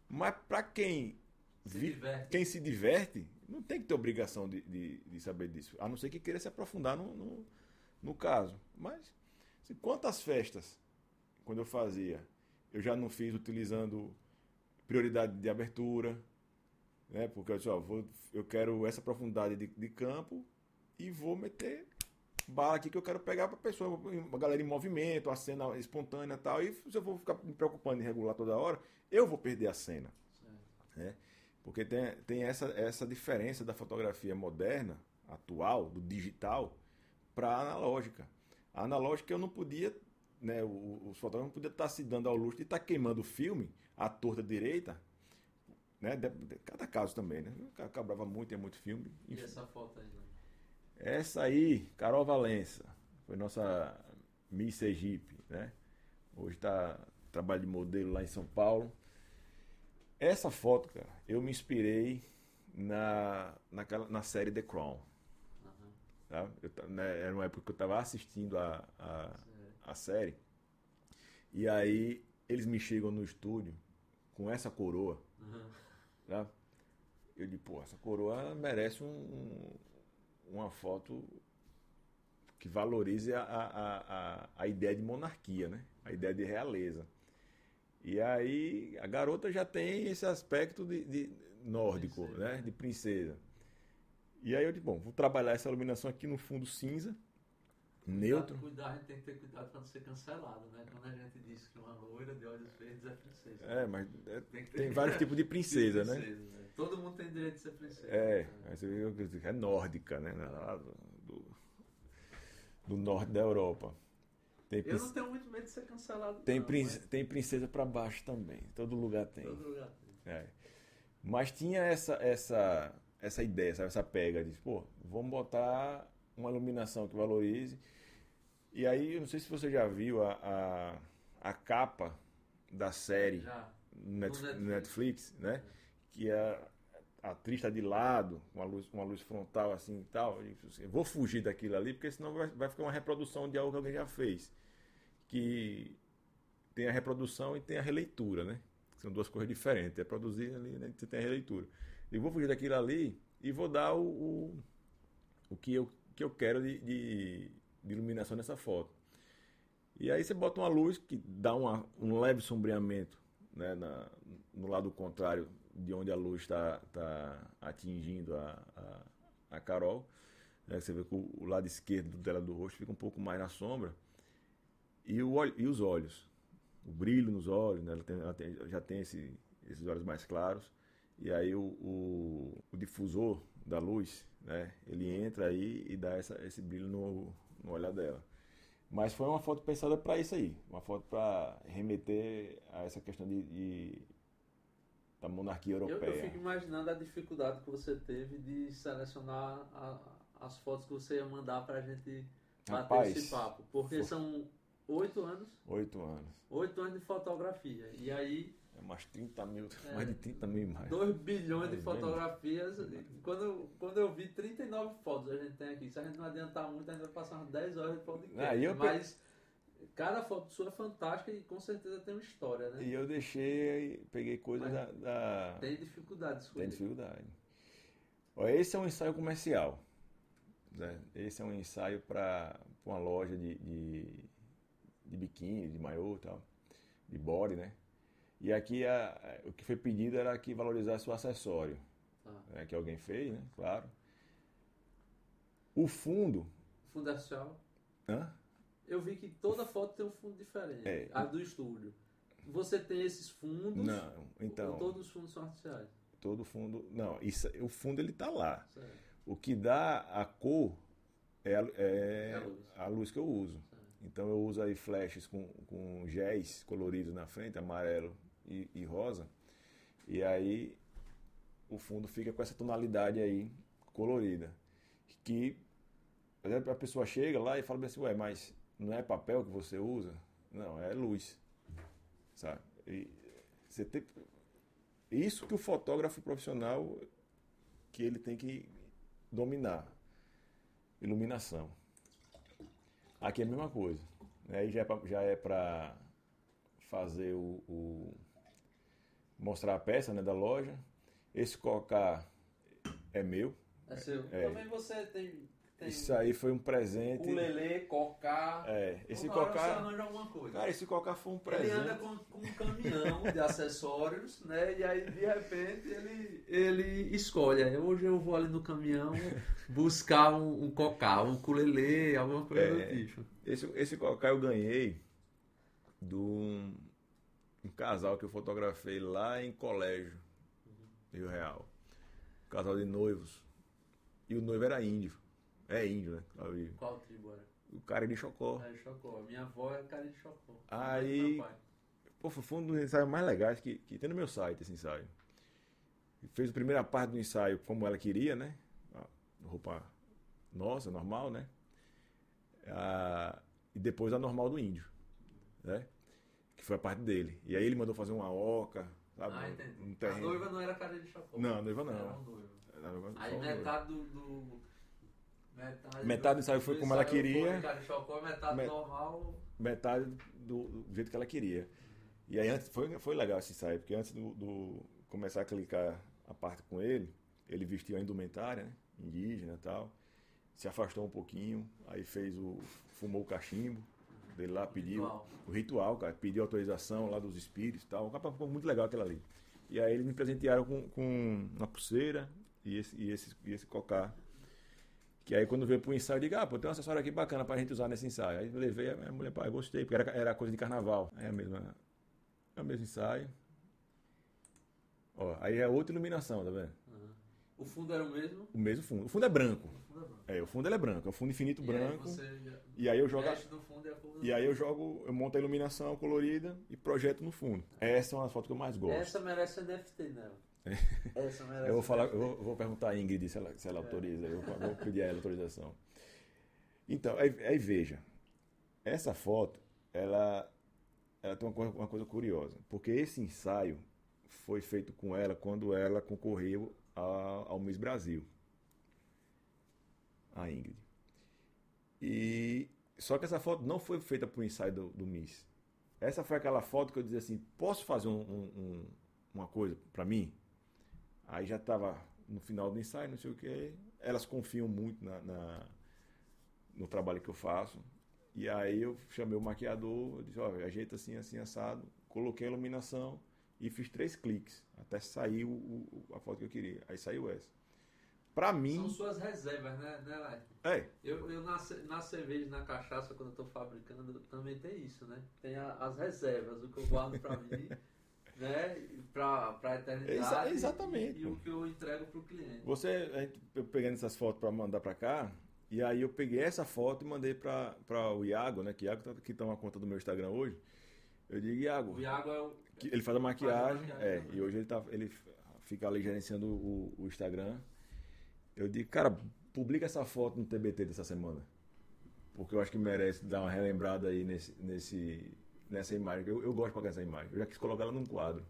Mas para quem se vi, quem se diverte, não tem que ter obrigação de, de, de, saber disso, a não ser que queira se aprofundar no, no, no caso. Mas, assim, quantas festas, quando eu fazia, eu já não fiz utilizando prioridade de abertura, né? porque eu, disse, ó, vou, eu quero essa profundidade de, de campo e vou meter bala aqui que eu quero pegar para a pessoa, uma galera em movimento, a cena espontânea e tal. E se eu vou ficar me preocupando em regular toda hora, eu vou perder a cena. Né? Porque tem, tem essa, essa diferença da fotografia moderna, atual, do digital, para a analógica. A analógica eu não podia, né, os fotógrafos não podiam estar se dando ao luxo de estar queimando o filme à torta direita, né, de, de, cada caso também, né? Cabrava muito, é muito filme. Enfim. E essa foto aí, né? Essa aí, Carol Valença, foi nossa Miss Sergipe, né? Hoje está trabalho de modelo lá em São Paulo. Essa foto, cara, eu me inspirei na, naquela, na série The Crown. Tá? Eu, né, era uma época que eu estava assistindo a, a, a série. E aí eles me chegam no estúdio com essa coroa. Aham. Tá? Eu digo, pô, essa coroa merece um, um- uma foto que valorize a, a, a, a ideia de monarquia, né? A ideia de realeza. E aí a garota já tem esse aspecto de, de nórdico, Princesa. né? De princesa. E aí eu digo, bom, vou trabalhar essa iluminação aqui no fundo cinza, neutro. Cuidado, a gente tem que ter cuidado para não ser cancelado, né? Quando a gente diz que uma loira de olhos verdes é princesa. É, mas é, Tem ter- tem vários tipos de princesa, né? Princesa, né? Todo mundo tem direito de ser princesa. É, aí você vê que é nórdica, né? Do, do norte da Europa. Tem, Eu não tenho muito medo de ser cancelado. tem, não, prin- mas tem princesa pra baixo também. Todo lugar tem. todo lugar tem. É. Mas tinha essa, essa, essa ideia, sabe? essa pega de, pô, vamos botar uma iluminação que valorize. E aí, eu não sei se você já viu a, a, a capa da série Já. no Net- no Netflix, né? Que a, a atriz está de lado, uma luz, uma luz frontal assim e tal. Eu vou fugir daquilo ali, porque senão vai, vai ficar uma reprodução de algo que alguém já fez. Que tem a reprodução e tem a releitura, né? São duas coisas diferentes. É produzir ali, né? Você tem a releitura. Eu vou fugir daquilo ali e vou dar o, o, o que, eu, que eu quero de, de, de iluminação nessa foto. E aí você bota uma luz que dá uma, um leve sombreamento né, na, no lado contrário de onde a luz está tá atingindo a, a, a Carol. né, você vê que o lado esquerdo dela do rosto fica um pouco mais na sombra. E, o, e os olhos. O brilho nos olhos, né, ela tem- ela tem- já tem esse- esses olhos mais claros. E aí o, o, o difusor da luz, né, ele entra aí e dá essa, esse brilho no, no olhar dela. Mas foi uma foto pensada para isso aí, uma foto para remeter a essa questão de, de- da monarquia Eu, europeia. eu fico imaginando a dificuldade que você teve de selecionar a- as fotos que você ia mandar pra gente bater Rapaz, esse papo. Porque foi- são oito anos, Oito anos, oito anos de fotografia. E aí, é mais 30 mil, É. mais de 30 mil imagens. 2 bilhões de fotografias. Quando, eu- quando eu vi 39 fotos a gente tem aqui, se a gente não adiantar muito, a gente vai passar umas 10 horas de podcast. Ah, eu pe- Mas cada foto sua é fantástica e com certeza tem uma história, né? E eu deixei, peguei coisas Mas da, da- Tem dificuldade de Tem escolher. dificuldade. Ó, esse é um ensaio comercial. né? Esse é um ensaio para uma loja de, de, de biquíni, de maiô e tal, de body, né? E aqui a- o que foi pedido era que valorizasse o acessório, Tá. né? que alguém fez, né? Claro. O fundo, Fundacional. hã? Eu vi que toda foto tem um fundo diferente. É. A do estúdio. Você tem esses fundos. Não, então, todos os fundos são artificiais. todo fundo, não, isso, o fundo ele tá lá. Certo. O que dá a cor é é É a luz. a luz que eu uso. Então eu uso aí flashes com, com géis coloridos na frente, amarelo e, e rosa. E aí o fundo fica com essa tonalidade aí colorida. Que a pessoa chega lá e fala assim, ué, mas não é papel que você usa? Não, é luz. Sabe? E você tem... Isso que o fotógrafo profissional que ele tem que dominar. Iluminação. Aqui é a mesma coisa. né? Aí já é pra, já é para fazer o, o- mostrar a peça né, da loja. Esse cocar é meu. É seu. É. Também você tem. Tem Isso aí foi um presente. ukulele, cocar. É, esse cocar. arranja alguma coisa. Cara, esse cocar foi um Ele presente. anda com, com um caminhão de acessórios, né? E aí, de repente, ele, ele escolhe. Hoje eu vou ali no caminhão buscar um, um cocá, um ukulele, alguma coisa É. do tipo. Esse, esse cocar eu ganhei de um, um casal que eu fotografei lá em colégio, Rio Real. Um casal de noivos. E o noivo era índio. É índio, né? Claro, Qual tribo era? O cara de Chocó. Cara de Chocó. Minha avó é cara de Chocó. Aí-. Pô, foi um dos ensaios mais legais que, que tem no meu site, esse ensaio. Fez a primeira parte do ensaio como ela queria, né? A roupa nossa, normal, né? A, e depois a normal do índio, né? Que foi a parte dele. E aí ele mandou fazer uma oca, sabe? Ah, entendi. Um A noiva não era cara de chapéu. Não, a noiva não. Era um. Era Aí metade do. do- metade, Metade do ensaio foi como ela queria. Foi cara de chapéu, metade Met- normal. metade do, do jeito que ela queria. E aí antes foi, foi legal esse ensaio, porque antes do, do começar a clicar a parte com ele, ele vestiu a indumentária, né? indígena e tal, se afastou um pouquinho, aí fez o. fumou o cachimbo dele lá, pediu Ritual. o ritual, cara, pediu autorização lá dos espíritos e tal. Ficou muito legal aquela ali. E aí eles me presentearam com, com uma pulseira e esse, e esse, e esse cocar. Que aí quando veio pro ensaio, eu digo, ah, pô, tem um acessório aqui bacana pra gente usar nesse ensaio. Aí eu levei, a mulher, pá, gostei, porque era, era coisa de carnaval. É a mesma, é o mesmo ensaio. Ó, aí é outra iluminação, tá vendo? Aham. O fundo era o mesmo. O mesmo fundo. O fundo é branco. O fundo é branco. É, o fundo é branco, é um fundo infinito E branco. Aí E aí eu jogo. a- e aí eu jogo, eu monto a iluminação colorida e projeto no fundo. Essa é uma das fotos que eu mais gosto. Essa merece NFT nela. Essa merece Eu vou falar, eu vou, vou perguntar a Ingrid se ela, se ela autoriza. Eu vou, vou pedir a ela autorização. Então, aí, aí veja, essa foto, ela, ela tem uma coisa, uma coisa curiosa, porque esse ensaio foi feito com ela quando ela concorreu a- ao Miss Brasil, a Ingrid. E só que essa foto não foi feita para o ensaio do, do Miss. Essa foi aquela foto que eu dizia assim, posso fazer um- um- um- uma coisa para mim? Aí já estava no final do ensaio, não sei o que. Elas confiam muito na, na- no trabalho que eu faço. E aí eu chamei o maquiador, eu disse, olha, ajeita assim, assim, assado. Coloquei a iluminação e fiz três cliques até sair o- o- a foto que eu queria. Aí saiu essa. Pra mim, São suas reservas, né, né Lai? é, Eu, eu na, na cerveja, na cachaça, quando eu tô fabricando, também tem isso, né? Tem a- as reservas, o que eu guardo pra mim, né? Pra, pra eternidade. Exa- exatamente, E, e o que eu entrego pro cliente. Você, a gente, eu pegando essas fotos para mandar para cá, e aí eu peguei essa foto e mandei para o Iago, né? Que Iago tá, que toma conta do meu Instagram hoje. Eu digo, Iago, O Iago é o. que ele faz a maquiagem, maquiagem é, também. e hoje ele, tá, ele fica ali gerenciando o, o Instagram. Eu digo, cara, publica essa foto no TBT dessa semana. Porque eu acho que merece dar uma relembrada aí nesse, nesse, nessa imagem. Eu, eu gosto de colocar essa imagem. Eu já quis colocar ela num quadro.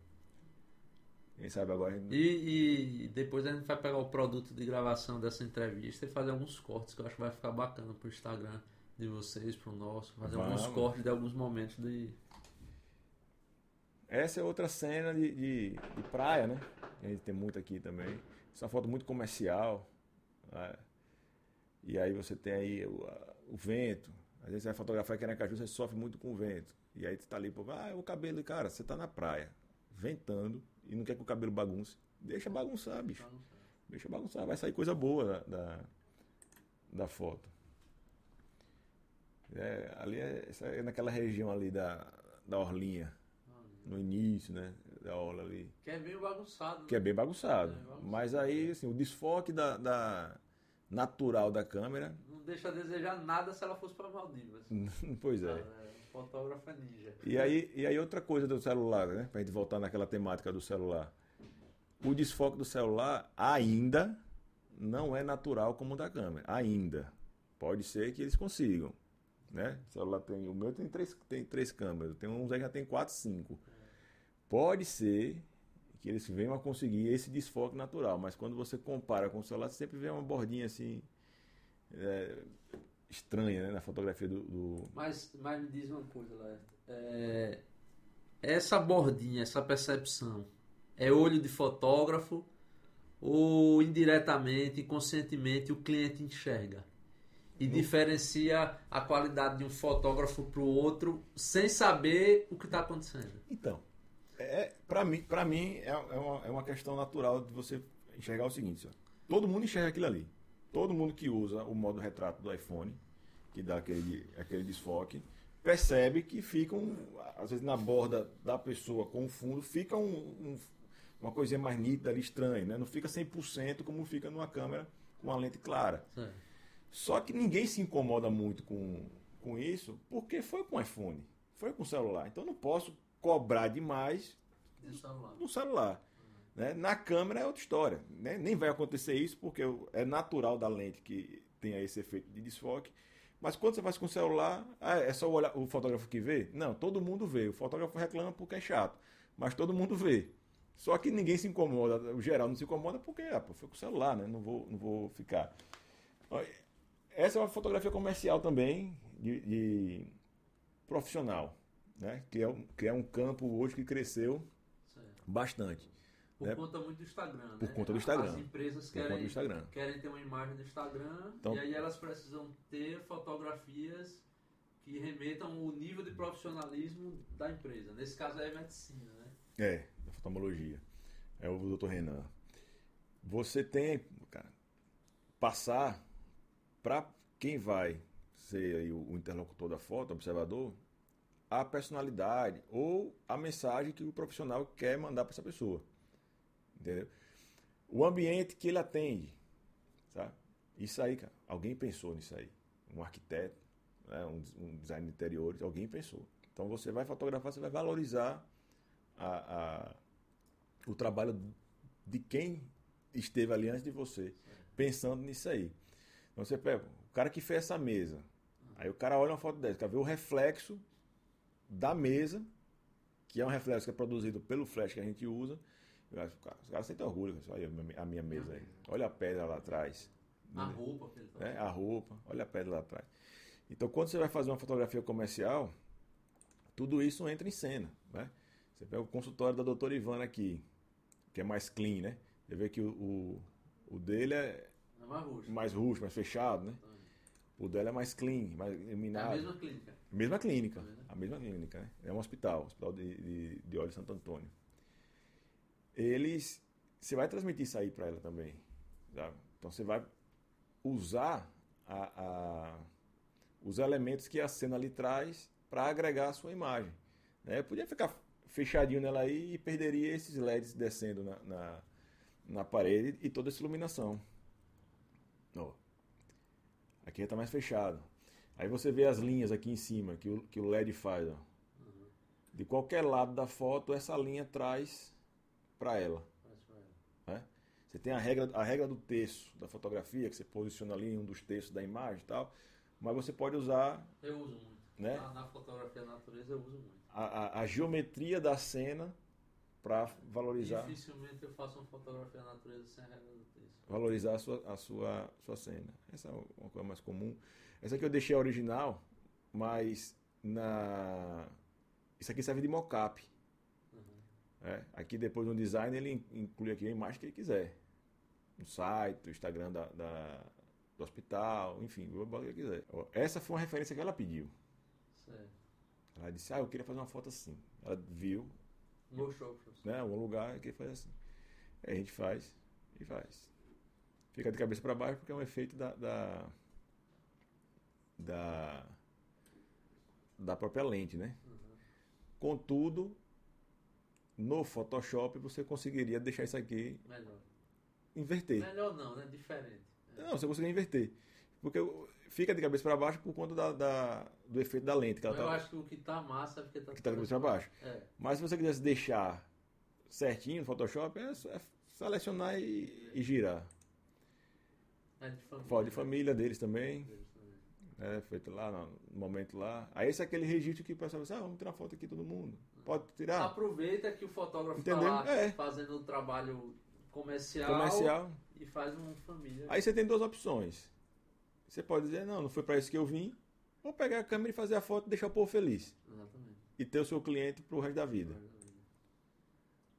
Quem sabe agora a gente... E, e depois a gente vai pegar o produto de gravação dessa entrevista e fazer alguns cortes que eu acho que vai ficar bacana pro Instagram de vocês, pro nosso. Fazer alguns Vamos. cortes de alguns momentos de. Essa é outra cena de, de, de praia, né? A gente tem muito aqui também. Essa é uma foto muito comercial. né? E aí você tem aí o, a- o vento. Às vezes você vai fotografar aqui na Caju, você sofre muito com o vento. E aí você tá ali, pô, ah, o cabelo, cara, você tá na praia, ventando, e não quer que o cabelo bagunce. Deixa bagunçar, bicho. Deixa bagunçar, vai sair coisa boa da, da, da foto. É, ali é, é naquela região ali da, da Orlinha, no início, né? Da orla ali. Que é meio bagunçado. Que é né? bem bagunçado. É, bagunçado. Mas aí, assim, o desfoque da, da natural da câmera, Não deixa a desejar nada se ela fosse pra Maldivas. pois Ah, é. Fotógrafo é ninja. E aí, e aí outra coisa do celular, né? Pra gente voltar naquela temática do celular. O desfoque do celular ainda não é natural como o da câmera. Ainda. Pode ser que eles consigam. Né? O celular tem. O meu tem três, tem três câmeras. Tem uns aí que já tem quatro, cinco. Pode ser que eles venham a conseguir esse desfoque natural. Mas quando você compara com o celular, você sempre vê uma bordinha assim. é, estranha, né? Na fotografia do- do, Mas, mas me diz uma coisa, Léo. É, essa bordinha, essa percepção, é olho de fotógrafo ou indiretamente, inconscientemente, o cliente enxerga? E diferencia a qualidade de um fotógrafo para o outro sem saber o que está acontecendo. Então, é, para mim, pra mim é, é uma, é uma questão natural de você enxergar o seguinte: ó. todo mundo enxerga aquilo ali. Todo mundo que usa o modo retrato do iPhone, que dá aquele, aquele desfoque, percebe que fica, um, às vezes, na borda da pessoa com o fundo, fica um, um- uma coisinha mais nítida ali, estranha, né? Não fica 100% como fica numa câmera com uma lente clara. Certo. Só que ninguém se incomoda muito com, com isso, porque foi com o iPhone, foi com o celular. Então eu não posso cobrar demais De celular. no celular. Né? Na câmera é outra história. Né? Nem vai acontecer isso, porque é natural da lente que tenha esse efeito de desfoque. Mas quando você faz com o celular, ah, é só o, olhar, o fotógrafo que vê? Não, todo mundo vê. O fotógrafo reclama porque é chato, mas todo mundo vê. Só que ninguém se incomoda, o geral não se incomoda porque ah, pô, foi com o celular, né? Não vou, não vou ficar. Essa é uma fotografia comercial também, de, de profissional, né? que, é, que é um campo hoje que cresceu certo. bastante. Por né? conta muito do Instagram. Por né? conta do Instagram. As empresas querem, querem ter uma imagem do Instagram então, e aí elas precisam ter fotografias que remetam o nível de profissionalismo da empresa. Nesse caso é medicina, né? É, da oftalmologia. É o doutor Renan. Você tem, cara, passar para quem vai ser o interlocutor da foto, o observador, a personalidade ou a mensagem que o profissional quer mandar para essa pessoa. Entendeu? O ambiente que ele atende, sabe? Isso aí, cara, alguém pensou nisso aí. Um arquiteto, né? um, um design de interiores, alguém pensou. Então você vai fotografar, você vai valorizar a, a, o trabalho de quem esteve ali antes de você, pensando nisso aí. Então você pega o cara que fez essa mesa. Aí o cara olha uma foto dessa, ver o reflexo da mesa, que é um reflexo que é produzido pelo flash que a gente usa, os caras sentem orgulho, olha a minha mesa aí. Olha a pedra lá atrás. A roupa que ele tá é, A roupa, olha a pedra lá atrás. Então, quando você vai fazer uma fotografia comercial, tudo isso entra em cena. Né? Você pega o consultório da doutora Ivana aqui, que é mais clean, né? Você vê que o, o, o dele é, é mais rústico. mais rústico, mais fechado, né? O dela é mais clean, mais iluminado. É a mesma clínica. Mesma clínica, a mesma clínica, né? É um hospital, hospital de, de, de Olho Santo Antônio eles você vai transmitir isso aí para ela também. Sabe? Então você vai usar a, a, os elementos que a cena lhe traz para agregar a sua imagem. Né? Eu podia ficar fechadinho nela aí e perderia esses LEDs descendo na, na, na parede e toda essa iluminação. Ó. Aqui está mais fechado. Aí você vê as linhas aqui em cima que o, que o LED faz. Ó. Uhum. De qualquer lado da foto, essa linha traz para ela. Né? Você tem a regra, a regra do texto da fotografia, que você posiciona ali em um dos textos da imagem e tal, mas você pode usar. Eu uso muito. Né? Na, na fotografia natureza eu uso muito. A, a, a geometria da cena para valorizar. Dificilmente eu faço uma fotografia natureza sem a regra do texto. Valorizar a sua, a sua, sua cena. Essa é uma coisa mais comum. Essa aqui eu deixei a original, mas na. Isso aqui serve de mocap. É, aqui depois no design ele inclui aqui a imagem que ele quiser. No site, no Instagram da, da do hospital, enfim, o que ele quiser. Essa foi uma referência que ela pediu. Certo. Ela disse, ah, eu queria fazer uma foto assim. Ela viu. Mostrou, né, algum lugar que fazer assim. Aí a gente faz e faz. Fica de cabeça para baixo porque é um efeito da, da, da, da própria lente, né? Uhum. Contudo, no Photoshop você conseguiria deixar isso aqui. Melhor. Inverter. Melhor não, né? Diferente. É. Não, você conseguiria inverter. Porque fica de cabeça para baixo por conta da, da, do efeito da lente. Que ela eu tá, acho que o que está massa é porque está que tá de cabeça para baixo. É. Mas se você quisesse deixar certinho no Photoshop, é, é selecionar e, e girar. É de família. Foto de família deles também. Deles também. É, feito lá no momento lá. Aí esse é aquele registro que o pessoal diz, ah, vamos tirar foto aqui todo mundo. Pode tirar. Aproveita que o fotógrafo está lá é. fazendo o trabalho comercial, comercial e faz uma família. Aí você tem duas opções. Você pode dizer, não, não foi para isso que eu vim. Ou pegar a câmera e fazer a foto e deixar o povo feliz. Exatamente. E ter o seu cliente pro resto da vida.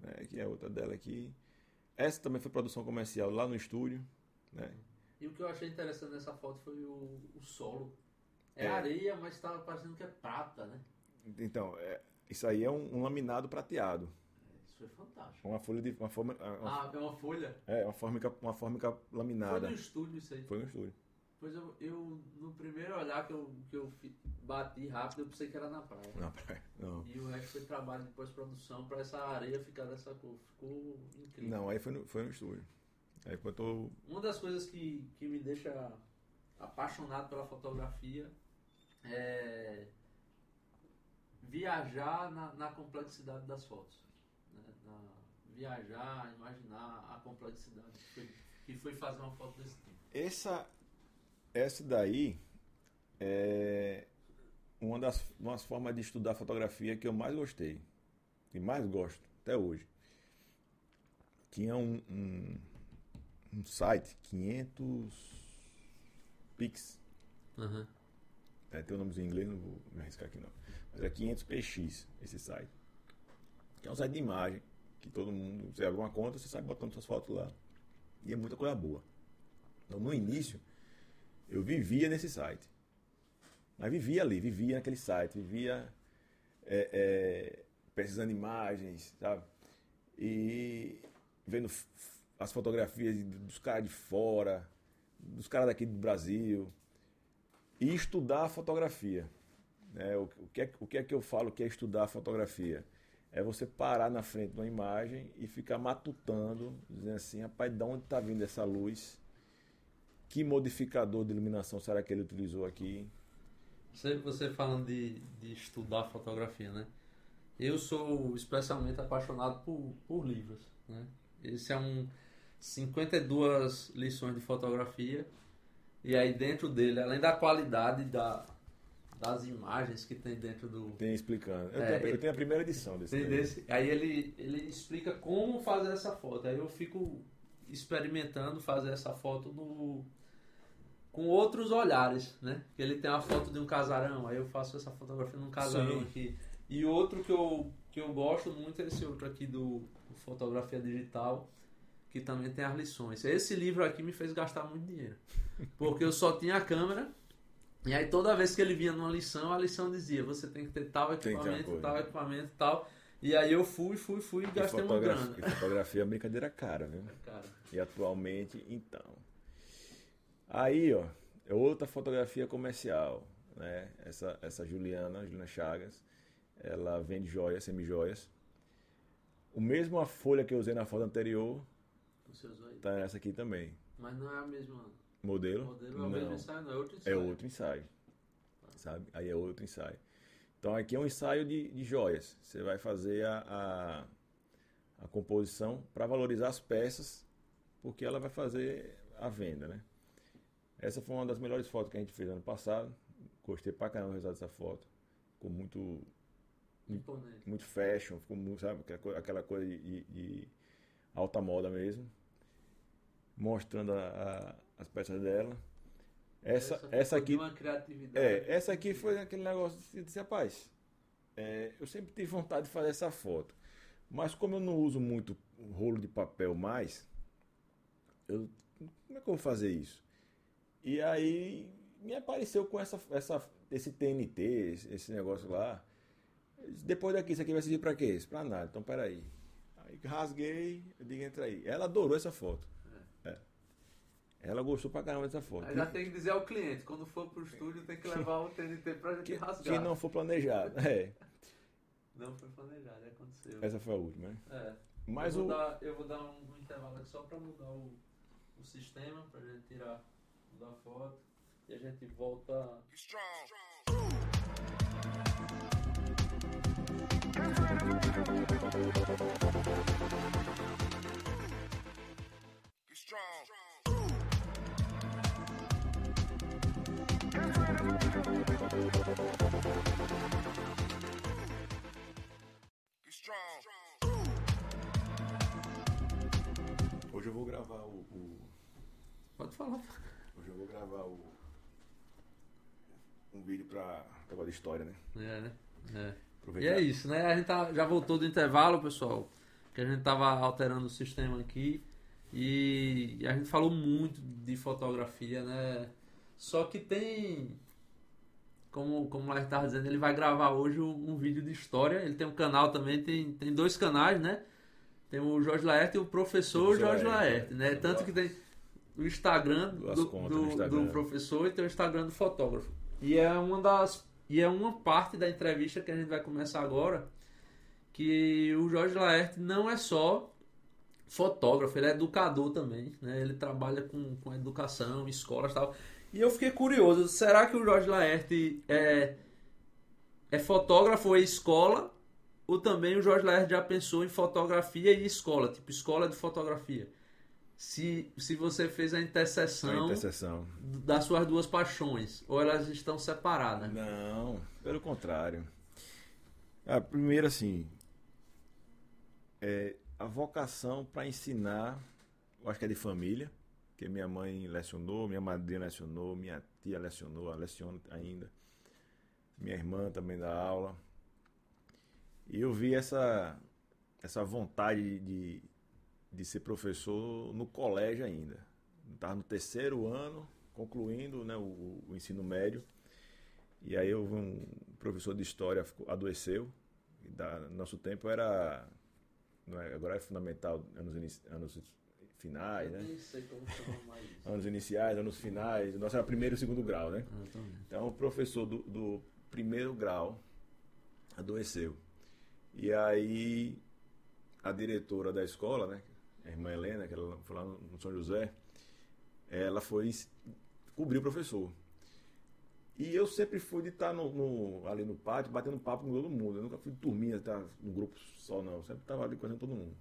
É, aqui é outra dela aqui. Essa também foi produção comercial lá no estúdio. Né? E o que eu achei interessante nessa foto foi o, o solo. É, é, areia, mas estava parecendo que é prata, né? Então, é, isso aí é um, um laminado prateado. Isso é fantástico. Uma folha de. Uma forma, uma, ah, é uma folha? É, uma fórmica, uma fórmica laminada. Foi no estúdio isso aí. Foi no estúdio. Pois eu, eu no primeiro olhar que eu, que eu bati rápido, eu pensei que era na praia. Na praia, não. E o resto foi trabalho de pós-produção para essa areia ficar dessa cor. Ficou incrível. Não, aí foi no, foi no estúdio. Aí tô... Uma das coisas que, que me deixa apaixonado pela fotografia é viajar na, na complexidade das fotos. Né? Na, viajar, imaginar a complexidade que foi, que foi fazer uma foto desse tipo. Essa, essa daí é uma das umas formas de estudar fotografia que eu mais gostei. E mais gosto, até hoje. Tinha um, um, um site, 500 Pix. Uhum. É, tem o um nome em inglês, não vou me arriscar aqui não. É 500px esse site. Que é um site de imagem, que todo mundo, você abre uma conta, você sai botando suas fotos lá. E é muita coisa boa. Então, no início, eu vivia nesse site. Mas vivia ali, vivia naquele site, vivia é, é, pesquisando imagens, sabe? E vendo as fotografias dos caras de fora, dos caras daqui do Brasil, e estudar a fotografia. Né? O, o, que é, o que é que eu falo que é estudar fotografia? É você parar na frente de uma imagem e ficar matutando, dizendo assim, rapaz, de onde está vindo essa luz? Que modificador de iluminação será que ele utilizou aqui? Você, você falando de, de estudar fotografia, né? Eu sou especialmente apaixonado por, por livros, né? Esse é um 52 lições de fotografia e aí dentro dele, além da qualidade da, das imagens que tem dentro do. Tem explicando. Eu, é, tenho, eu tenho, a primeira edição desse. Tem desse aí ele, ele explica como fazer essa foto. Aí eu fico experimentando fazer essa foto no, com outros olhares, né? Ele tem a foto de um casarão, aí eu faço essa fotografia num casarão Sim. aqui. E outro que eu, que eu gosto muito é esse outro aqui do, do Fotografia Digital, que também tem as lições. Esse livro aqui me fez gastar muito dinheiro. Porque eu só tinha a câmera e aí toda vez que ele vinha numa lição, a lição dizia, você tem que ter tal equipamento, tal equipamento e tal. E aí eu fui, fui, fui e gastei uma grana. E fotografia é brincadeira cara, viu? É cara. E atualmente, então. Aí, ó, é outra fotografia comercial, né? Essa, essa Juliana, Juliana Chagas, ela vende joias, semi-joias. O mesmo a folha que eu usei na foto anterior, Você usou aí? tá nessa aqui também. Mas não é a mesma modelo. modelo é o mesmo ensaio, não, é outro ensaio. É outro ensaio. Sabe? Aí é outro ensaio. Então aqui é um ensaio de, de joias. Você vai fazer a, a, a composição para valorizar as peças, porque ela vai fazer a venda, né? Essa foi uma das melhores fotos que a gente fez ano passado. Gostei pra caramba do resultado dessa foto. Ficou muito. Imponente. Muito fashion, ficou muito, sabe, aquela coisa de, de alta moda mesmo. Mostrando a, a as peças dela. Essa, essa, essa aqui. É, essa aqui foi aquele negócio de disse, rapaz, é, eu sempre tive vontade de fazer essa foto. Mas como eu não uso muito rolo de papel mais, eu, como é que eu vou fazer isso? E aí me apareceu com essa, essa, esse TNT, esse, esse negócio lá. Depois daqui, isso aqui vai servir para quê? Isso pra nada. Então, peraí. Aí rasguei, eu digo, entra aí. Ela adorou essa foto. Ela gostou pra caramba dessa foto. Aí já tem que dizer ao cliente, quando for pro estúdio tem que levar o TNT pra gente que, rasgar. Que não for planejado, é. Não foi planejado, aconteceu. Essa foi a última, né? É. Mas eu, vou o... dar, eu vou dar um, um intervalo aqui só pra mudar o, o sistema, pra gente tirar, mudar a foto. E a gente volta... Strong. Strong. Hoje eu vou gravar o, o, Pode falar. Hoje eu vou gravar o. Um vídeo pra negócio de história, né? É, né? É. E é isso, né? A gente tá, já voltou do intervalo, pessoal. Que a gente tava alterando o sistema aqui. E a gente falou muito de fotografia, né? Só que tem como, como o estava dizendo, ele vai gravar hoje um, um, vídeo de história. Ele tem um canal também, tem, tem dois canais, né? Tem o Jorge Laerte e o professor Jorge Laerte, né? Tanto que tem o Instagram do, do, Instagram do, professor e tem o Instagram do fotógrafo. E é uma das. E é uma parte da entrevista que a gente vai começar agora. Que o Jorge Laerte não é só fotógrafo, ele é educador também, né? Ele trabalha com, com educação, escolas e tal. E eu fiquei curioso, será que o Jorge Laerte é, é fotógrafo ou é escola? Ou também o Jorge Laerte já pensou em fotografia e escola, tipo escola de fotografia? se, se você fez a interseção, A interseção. das suas duas paixões, ou elas estão separadas. Não, pelo contrário. A primeira, assim, é a vocação para ensinar, eu acho que é de família, que minha mãe lecionou, minha madrinha lecionou, minha tia lecionou, ela leciona ainda, minha irmã também dá aula. E eu vi essa, essa vontade de, de ser professor no colégio ainda. Estava no terceiro ano, concluindo né, o, o ensino médio. E aí houve um professor de história ficou, adoeceu. E da, nosso tempo era. Não é, agora é fundamental, anos, anos finais, né? Nem sei como chamar mais isso. Anos iniciais, anos finais. Nosso era primeiro e segundo grau, né? Exatamente. Então o professor do, do primeiro grau adoeceu. E aí a diretora da escola, né? A irmã Helena, que ela foi lá no São José, ela foi cobrir o professor. E eu sempre fui de estar no, no- ali no pátio, batendo papo com todo mundo. Eu nunca fui de turminha, estar no grupo só, não. Eu sempre estava ali conhecendo todo mundo.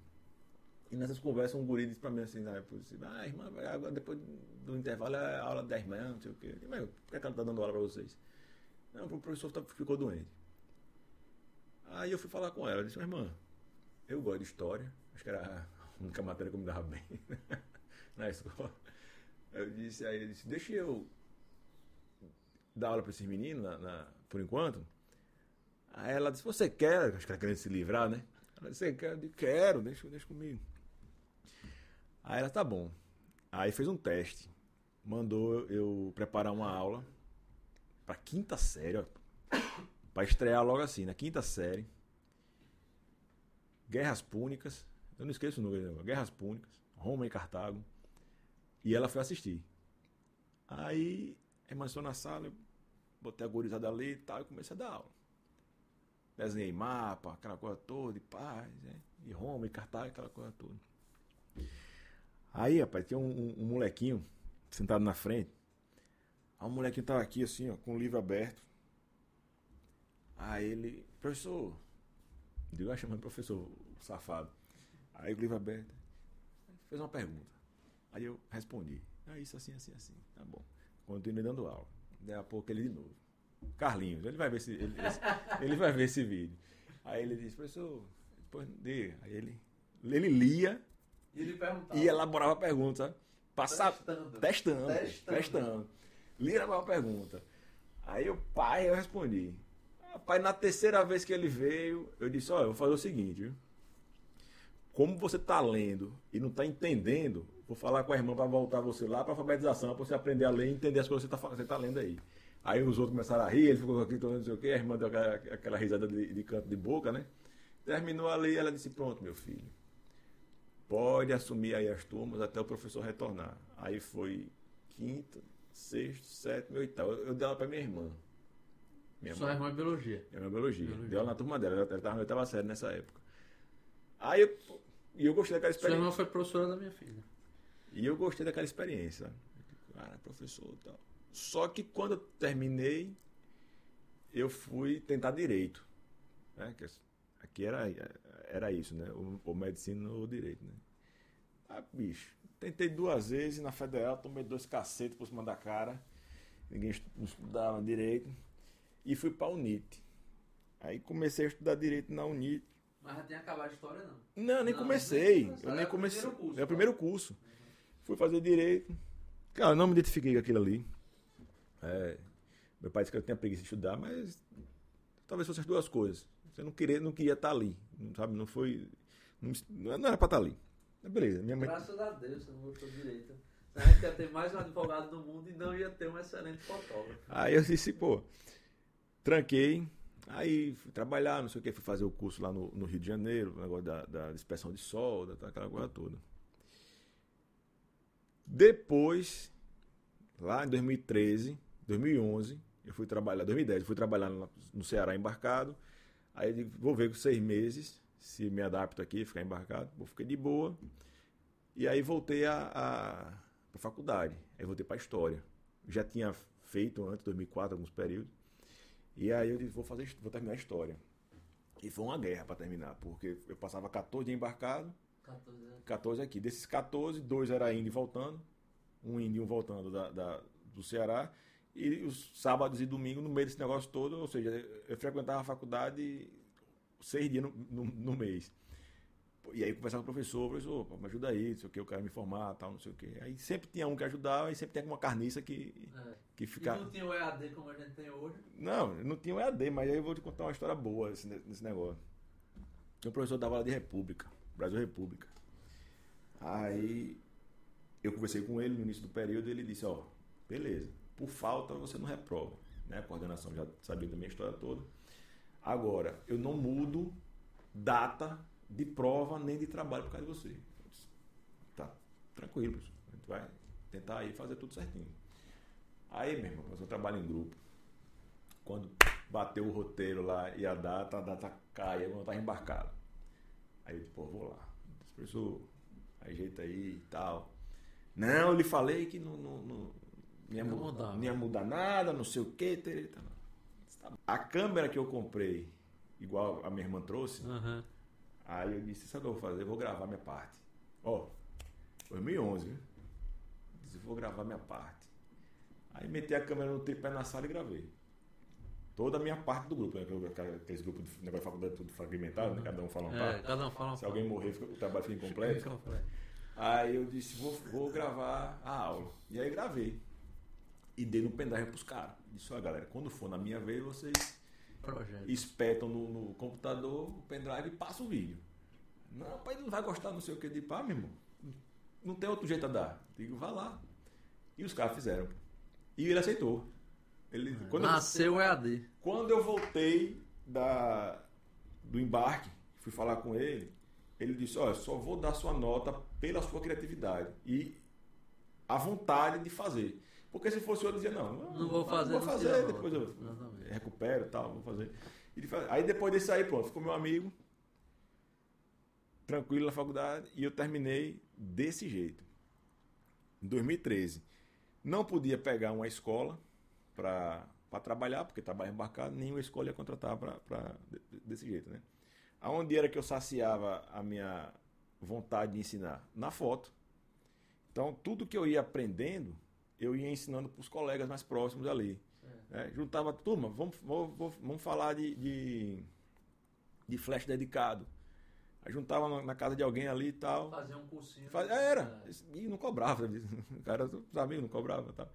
E nessas conversas, um guri disse pra mim assim, assim, ah, irmã, agora depois do intervalo é aula da irmã, não sei o quê. Eu Mas por que ela tá dando aula pra vocês? Não, o professor tá- ficou doente. Aí eu fui falar com ela, eu disse, irmã, eu gosto de história, acho que era a única matéria que eu me dava bem na escola. Eu disse, aí ele disse, deixa eu dar aula para esses meninos, na, na- por enquanto. Aí ela disse, você quer? Acho que ela querendo se livrar, né? Ela disse, você quer? Eu disse, quero, deixa, deixa comigo. Aí ela, tá bom. Aí fez um teste. Mandou eu preparar uma aula pra quinta série, ó. Pra estrear logo assim, na quinta série. Guerras Púnicas. Eu não esqueço o nome Guerras Púnicas. Roma e Cartago. E ela foi assistir. Aí, entrou na sala, eu botei a gorizada ali e tal, e comecei a dar aula. Desenhei mapa, aquela coisa toda, de paz, né? E Roma e Cartago, aquela coisa toda. Aí, rapaz, tinha um, um- um molequinho sentado na frente. Aí o molequinho tava aqui, assim, ó, com o livro aberto. Aí ele, professor, digo, ah, chamando professor, safado. Aí o livro aberto, fez uma pergunta. Aí eu respondi, ah, isso assim, assim, assim, tá bom. Continuei dando aula. Daí a pouco ele de novo. Carlinhos, ele vai ver esse, ele, esse- ele vai ver esse vídeo. Aí ele disse, professor, depois dê. Aí ele, ele lia E ele perguntava. e elaborava perguntas, sabe? Passava, Testando. testando, Testando. e elaborava pergunta. Aí o pai, eu respondi. Rapaz, na terceira vez que ele veio, eu disse, olha, eu vou fazer o seguinte, viu? Como você está lendo e não está entendendo, vou falar com a irmã para voltar você lá para alfabetização, para você aprender a ler e entender as coisas que você está você tá lendo aí. Aí os outros começaram a rir, ele ficou aqui, não sei o quê, a irmã deu aquela, aquela risada de, de canto de boca, né? Terminou a ler, ela disse, pronto, meu filho, pode assumir aí as turmas até o professor retornar. Aí foi quinta, sexta, sétima e oitava. Eu, eu dei aula para minha irmã. Minha Sua irmã é biologia. é minha biologia. Biologia. Deu aula na turma dela, ela estava na oitava série nessa época. Aí eu, e eu gostei daquela Sua experiência. irmã foi professora da minha filha. E eu gostei daquela experiência. Cara, professor e tal. Só que quando eu terminei, eu fui tentar direito. Né? Aqui era, era isso, né? O, o medicina ou direito, né? Ah, bicho, tentei duas vezes na federal, tomei dois cacetes por cima da cara. Ninguém estudava direito. E fui pra UNIT. Aí comecei a estudar direito na UNIT. Mas já tinha acabado a história, não. Não, nem Não, comecei. eu nem comecei. primeiro curso, é o primeiro curso. Fui fazer direito. Cara, eu não me identifiquei com aquilo ali. É, meu pai disse que eu tinha preguiça de estudar, mas talvez fossem as duas coisas. Você não queria, não queria estar ali, não sabe? Não foi, não, não era para estar ali. Beleza, minha mãe. Graças a Deus, você não gostou direito. A gente ia ter mais um advogado no mundo e não ia ter um excelente fotógrafo. Aí eu disse, pô, tranquei. Aí fui trabalhar, não sei o que, fui fazer o curso lá no, no Rio de Janeiro, o negócio da, da dispersão de solda, tá, aquela coisa toda. Depois, lá em 2013, 2011, eu fui trabalhar, 2010, eu fui trabalhar no Ceará embarcado. Aí eu digo, vou ver com seis meses se me adapto aqui, ficar embarcado. Eu fiquei de boa. E aí voltei a, a, a faculdade. Aí voltei para história. Já tinha feito antes, 2004, alguns períodos. E aí eu disse, vou fazer, vou terminar a história. E foi uma guerra para terminar, porque eu passava 14 dias embarcado, 14 aqui. 14 aqui. Desses 14, dois era indo e voltando. Um indo e um voltando da, da- do Ceará. E os sábados e domingos no meio desse negócio todo. Ou seja, eu frequentava a faculdade seis dias no, no- no mês. E aí conversava com o professor, professor, me ajuda aí, não sei o que, eu quero me formar, tal, não sei o que. Aí sempre tinha um que ajudava e sempre tinha uma carniça que, É. que E ficava. não tinha o EAD como a gente tem hoje. Não, não tinha um EAD, mas aí eu vou te contar uma história boa nesse, nesse negócio. Um professor dava aula de República, Brasil República. Aí eu conversei com ele no início do período e ele disse, ó, beleza, por falta você não reprova. Né? A coordenação já sabia da minha história toda. Agora, eu não mudo data de prova nem de trabalho por causa de você. Eu tá, tranquilo, professor. A gente vai tentar aí fazer tudo certinho. Aí, meu irmão, a trabalho em grupo. Quando bateu o roteiro lá e a data, a data cai, eu não estava embarcado. Aí eu pô, vou lá. Eu disse, professor, ajeita aí e tal. Não, eu lhe falei que não, não, não, não ia, Não mu- mudava. não ia mudar nada, não sei o que. A câmera que eu comprei, igual a minha irmã trouxe, Aham. Aí eu disse, sabe o que eu vou fazer? Eu vou gravar minha parte. Ó, 2011, viu? Disse, vou gravar minha parte. Aí meti a câmera no tripé na sala e gravei. Toda a minha parte do grupo, né? Aquele- Aqueles grupos de negócio de faculdade tudo fragmentado, né? Cada um fala uma É, parte. cada um fala Se alguém morrer, fica- o trabalho fica incompleto. Completo. Aí eu disse, vou, vou gravar a aula. E aí gravei. E dei no pendrive pros caras. Disse, ó galera, quando for na minha vez, vocês Projeto. espetam no, no computador o pendrive e passa o vídeo. Não, pai, ele não vai gostar, não sei o que. Eu digo, pá, meu irmão, não tem outro jeito a dar. Digo, vá lá. E os caras fizeram. E ele aceitou. Ele, quando, eu, Nasceu o EAD. quando eu voltei da, do embarque, fui falar com ele, ele disse, olha, só vou dar sua nota pela sua criatividade e a vontade de fazer. Porque se fosse eu, eu dizia, não, Não vou fazer, Vou não fazer, depois eu. Exatamente. recupero e tal, vou fazer. Faz- Aí depois desse aí, pronto, ficou meu amigo, tranquilo na faculdade, e eu terminei desse jeito. Em 2013. Não podia pegar uma escola para trabalhar, porque trabalho embarcado, nenhuma escola ia contratar pra, pra, de- desse jeito, né? Aonde era que eu saciava a minha vontade de ensinar? Na foto. Então, tudo que eu ia aprendendo, eu ia ensinando para os colegas mais próximos ali. né? Juntava turma, vamos, vamos, vamos- falar de, de, de flash dedicado. Aí juntava na- na casa de alguém ali e tal. Fazer um cursinho. Faz- é, Era. E não cobrava. O cara, os amigos não cobrava. Tá?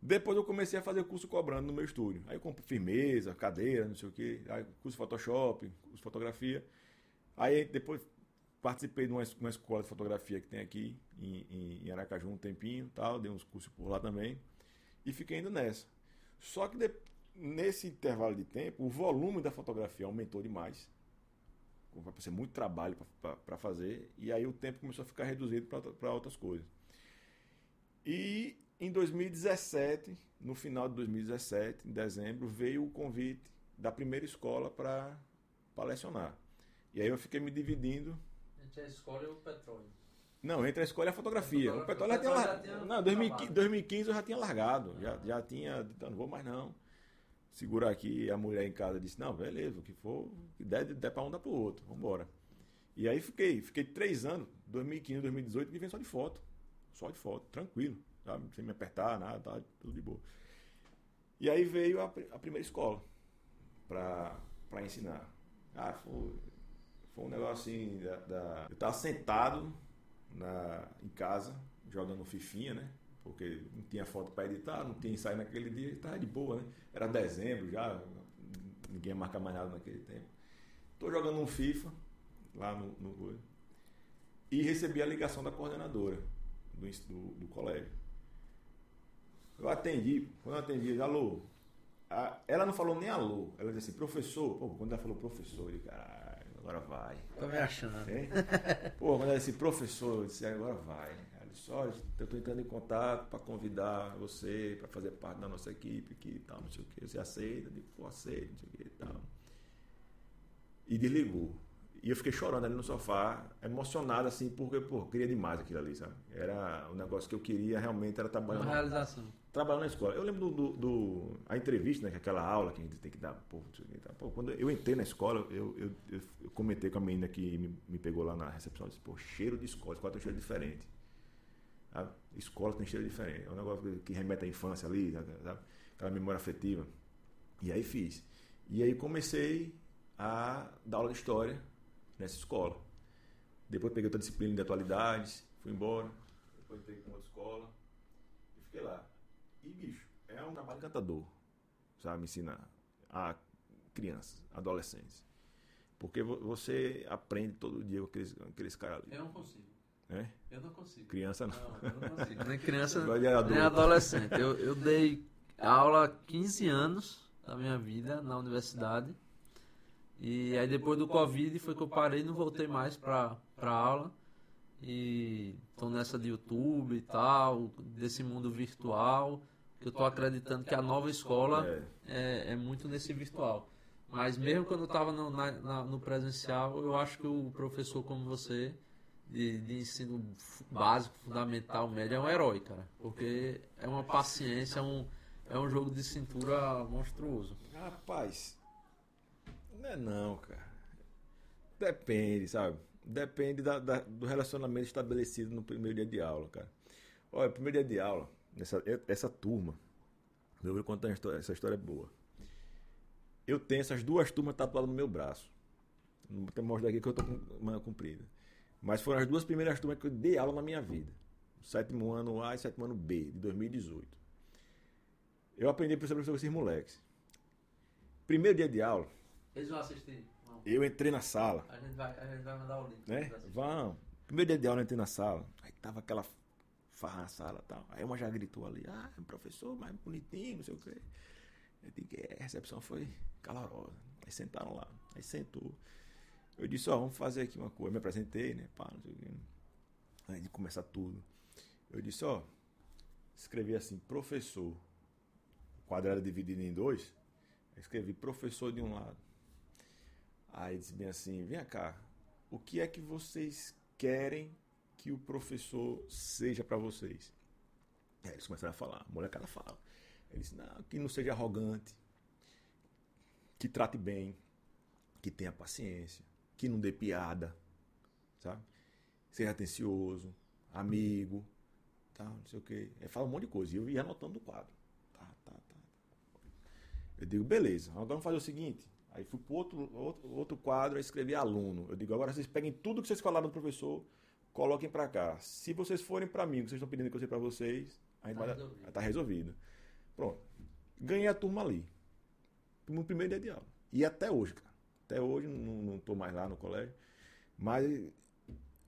Depois eu comecei a fazer curso cobrando no meu estúdio. Aí eu compro firmeza, cadeira, não sei o quê. Aí curso Photoshop, curso fotografia. Aí depois participei de uma, uma escola de fotografia que tem aqui em, em- em Aracaju um tempinho, tal, dei uns cursos por lá também. E fiquei indo nessa. Só que de- nesse intervalo de tempo, o volume da fotografia aumentou demais. Vai ser muito trabalho para fazer. E aí o tempo começou a ficar reduzido para outras coisas. E em 2017, no final de 2017, em dezembro, veio o convite da primeira escola para lecionar. E aí eu fiquei me dividindo. Entre a escola e o petróleo. Não, entre a escola e a fotografia. O petróleo já tinha largado. já tinha Não, 2015, acabado. 2015 eu já tinha largado. Já, já tinha. dito, Não vou mais não. Segurar aqui, a mulher em casa disse: Não, beleza, o que for, que der, der para um, dá para o outro. Vamos embora. E aí fiquei, fiquei três anos, 2015, 2018, vivendo só de foto. Só de foto, tranquilo, sabe? Sem me apertar, nada, tá, tudo de boa. E aí veio a, a primeira escola para ensinar. Ah, foi, foi um negócio assim, da, da- eu estava sentado na, em casa, jogando fifinha, né? Porque não tinha foto para editar, não tinha ensaio naquele dia, estava de boa, né? Era dezembro já, ninguém ia marcar mais nada naquele tempo. Estou jogando um FIFA lá no, no e recebi a ligação da coordenadora do, do, do colégio. Eu atendi, quando eu atendi, alô. A- ela não falou nem alô, ela disse assim, professor. Pô, quando ela falou professor, eu disse, caralho, agora vai. Tô me achando. Hein? Pô, quando ela disse professor, eu disse, agora vai. Ela disse, olha, eu estou entrando em contato para convidar você para fazer parte da nossa equipe aqui e tal, não sei o que. Você aceita? Eu digo, pô, aceito, não sei o que e tal. E desligou. E eu fiquei chorando ali no sofá, emocionado assim, porque, pô, queria demais aquilo ali, sabe? Era um negócio que eu queria realmente, era trabalhar Uma na, realização. trabalhar na escola. Eu lembro do, do- do- a entrevista, né, é aquela aula que a gente tem que dar, pô, o. Pô, quando eu entrei na escola, eu, eu, eu, eu comentei com a menina que me, me pegou lá na recepção, disse, pô, cheiro de escola, escola tem um cheiro diferente. Sabe? Escola tem cheiro diferente. É um negócio que remete à infância ali, sabe? Aquela memória afetiva. E aí fiz. E aí comecei a dar aula de história nessa escola. Depois peguei outra disciplina de atualidades, fui embora. Depois entrei com outra escola e fiquei lá. E, bicho, é um trabalho encantador, sabe? Ensina a crianças, adolescentes. Porque vo- você aprende todo dia com aqueles, com aqueles caras ali. Eu não consigo. Né? Eu não consigo. Criança não. Não, eu não consigo. Nem criança, nem adolescente. Eu, eu dei aula há 15 anos da minha vida na universidade. E aí depois do Covid foi que eu parei e não voltei mais pra, pra aula. E tô nessa de YouTube e tal, desse mundo virtual. Que eu tô acreditando que a nova escola É. é, é muito nesse virtual. Mas mesmo quando eu estava no, na- na- no presencial, eu acho que o professor como você, de, de ensino básico, fundamental, médio, é um herói, cara. Porque é uma paciência, é um, é um jogo de cintura monstruoso. Rapaz, não é não, cara. Depende, sabe? Depende da- da- do relacionamento estabelecido no primeiro dia de aula, cara. Olha, primeiro dia de aula, essa, essa turma, eu vou contar história, essa história é boa. Eu tenho essas duas turmas tatuadas no meu braço. Não vou mostrar aqui que eu tô com manga comprida. Mas foram as duas primeiras turmas que eu dei aula na minha vida. Sétimo ano A e sétimo ano B, de 2018. Eu aprendi por professor com esses moleques. Primeiro dia de aula, Eles vão assistir? Eu entrei na sala, A gente vai, a gente vai mandar o link. né? Vão. Primeiro dia de aula eu entrei na sala, aí tava aquela farra na sala e tal. Aí uma já gritou ali, ah, professor, mais bonitinho, não sei o quê. Eu digo, é, a recepção foi calorosa. Aí sentaram lá, aí sentou. Eu disse, ó, vamos fazer aqui uma coisa. Eu me apresentei, né? Pá, não sei o quê. Antes de começar tudo. Eu disse, ó, escrevi assim, professor. O quadrado é dividido em dois. Eu escrevi professor de um lado. Aí disse bem assim, vem cá, o que é que vocês querem que o professor seja para vocês? Aí eles começaram a falar, a molecada fala. Ele disse, não, que não seja arrogante, que trate bem, que tenha paciência, que não dê piada, sabe? Seja atencioso, amigo, tal, não sei o quê. Ele fala um monte de coisa. E eu ia anotando no quadro. Tá, tá, tá. Eu digo, beleza, agora vamos fazer o seguinte. Aí fui para outro, outro, outro quadro escrevi aluno. Eu digo, agora vocês peguem tudo que vocês falaram do professor, coloquem para cá. Se vocês forem para mim, o que vocês estão pedindo que eu seja para vocês, a gente Tá vai resolvido. tá resolvido. Pronto. Ganhei a turma ali. No primeiro dia de aula. E até hoje, cara. Até hoje, não, não tô mais lá no colégio. Mas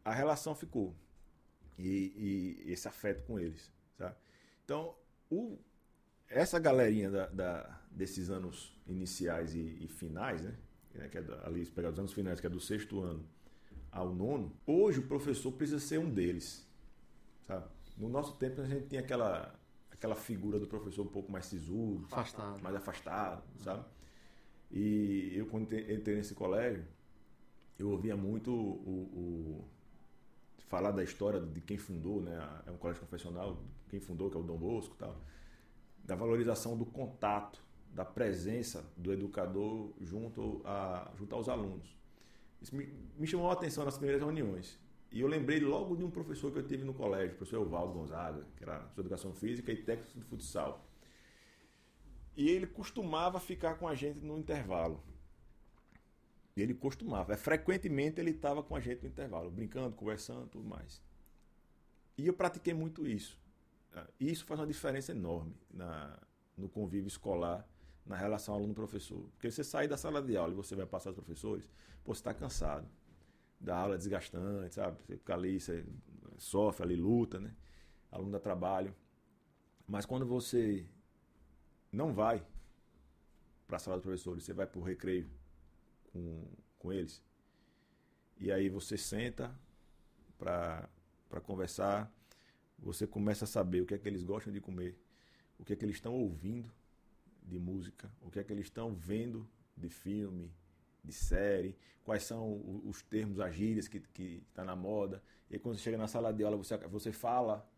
a relação ficou. E, e esse afeto com eles, sabe? Então, o, essa galerinha da, da- desses anos iniciais e, e finais, né? Que é da- ali, se pegar os anos finais, que é do sexto ano ao nono, hoje o professor precisa ser um deles, sabe? No nosso tempo a gente tinha aquela, aquela figura do professor um pouco mais sisudo, Afastado. mais afastado, sabe? E eu quando entrei nesse colégio, eu ouvia muito o, o- falar da história de quem fundou, né? É um colégio confessional, quem fundou, que é o Dom Bosco, e tal, da valorização do contato, da presença do educador junto a junto aos alunos. Isso me, me chamou a atenção nas primeiras reuniões. E eu lembrei logo de um professor que eu tive no colégio, o professor Evaldo Gonzaga, que era professor de educação física e técnico de futsal. E ele costumava ficar com a gente no intervalo. Ele costumava. É, frequentemente ele estava com a gente no intervalo, brincando, conversando, tudo mais. E eu pratiquei muito isso. Ah, E isso faz uma diferença enorme na, no convívio escolar, na relação aluno-professor. Porque você sai da sala de aula e você vai passar os professores, pô, você está cansado. Da aula é desgastante, sabe? Você fica ali, você sofre ali, luta, né? Aluno dá trabalho. Mas quando você não vai para a sala dos professores, você vai para o recreio com, com eles. E aí você senta para conversar, você começa a saber o que é que eles gostam de comer, o que é que eles estão ouvindo de música, o que é que eles estão vendo de filme, de série, quais são os termos, as gírias que está na moda. E quando você chega na sala de aula, você, você fala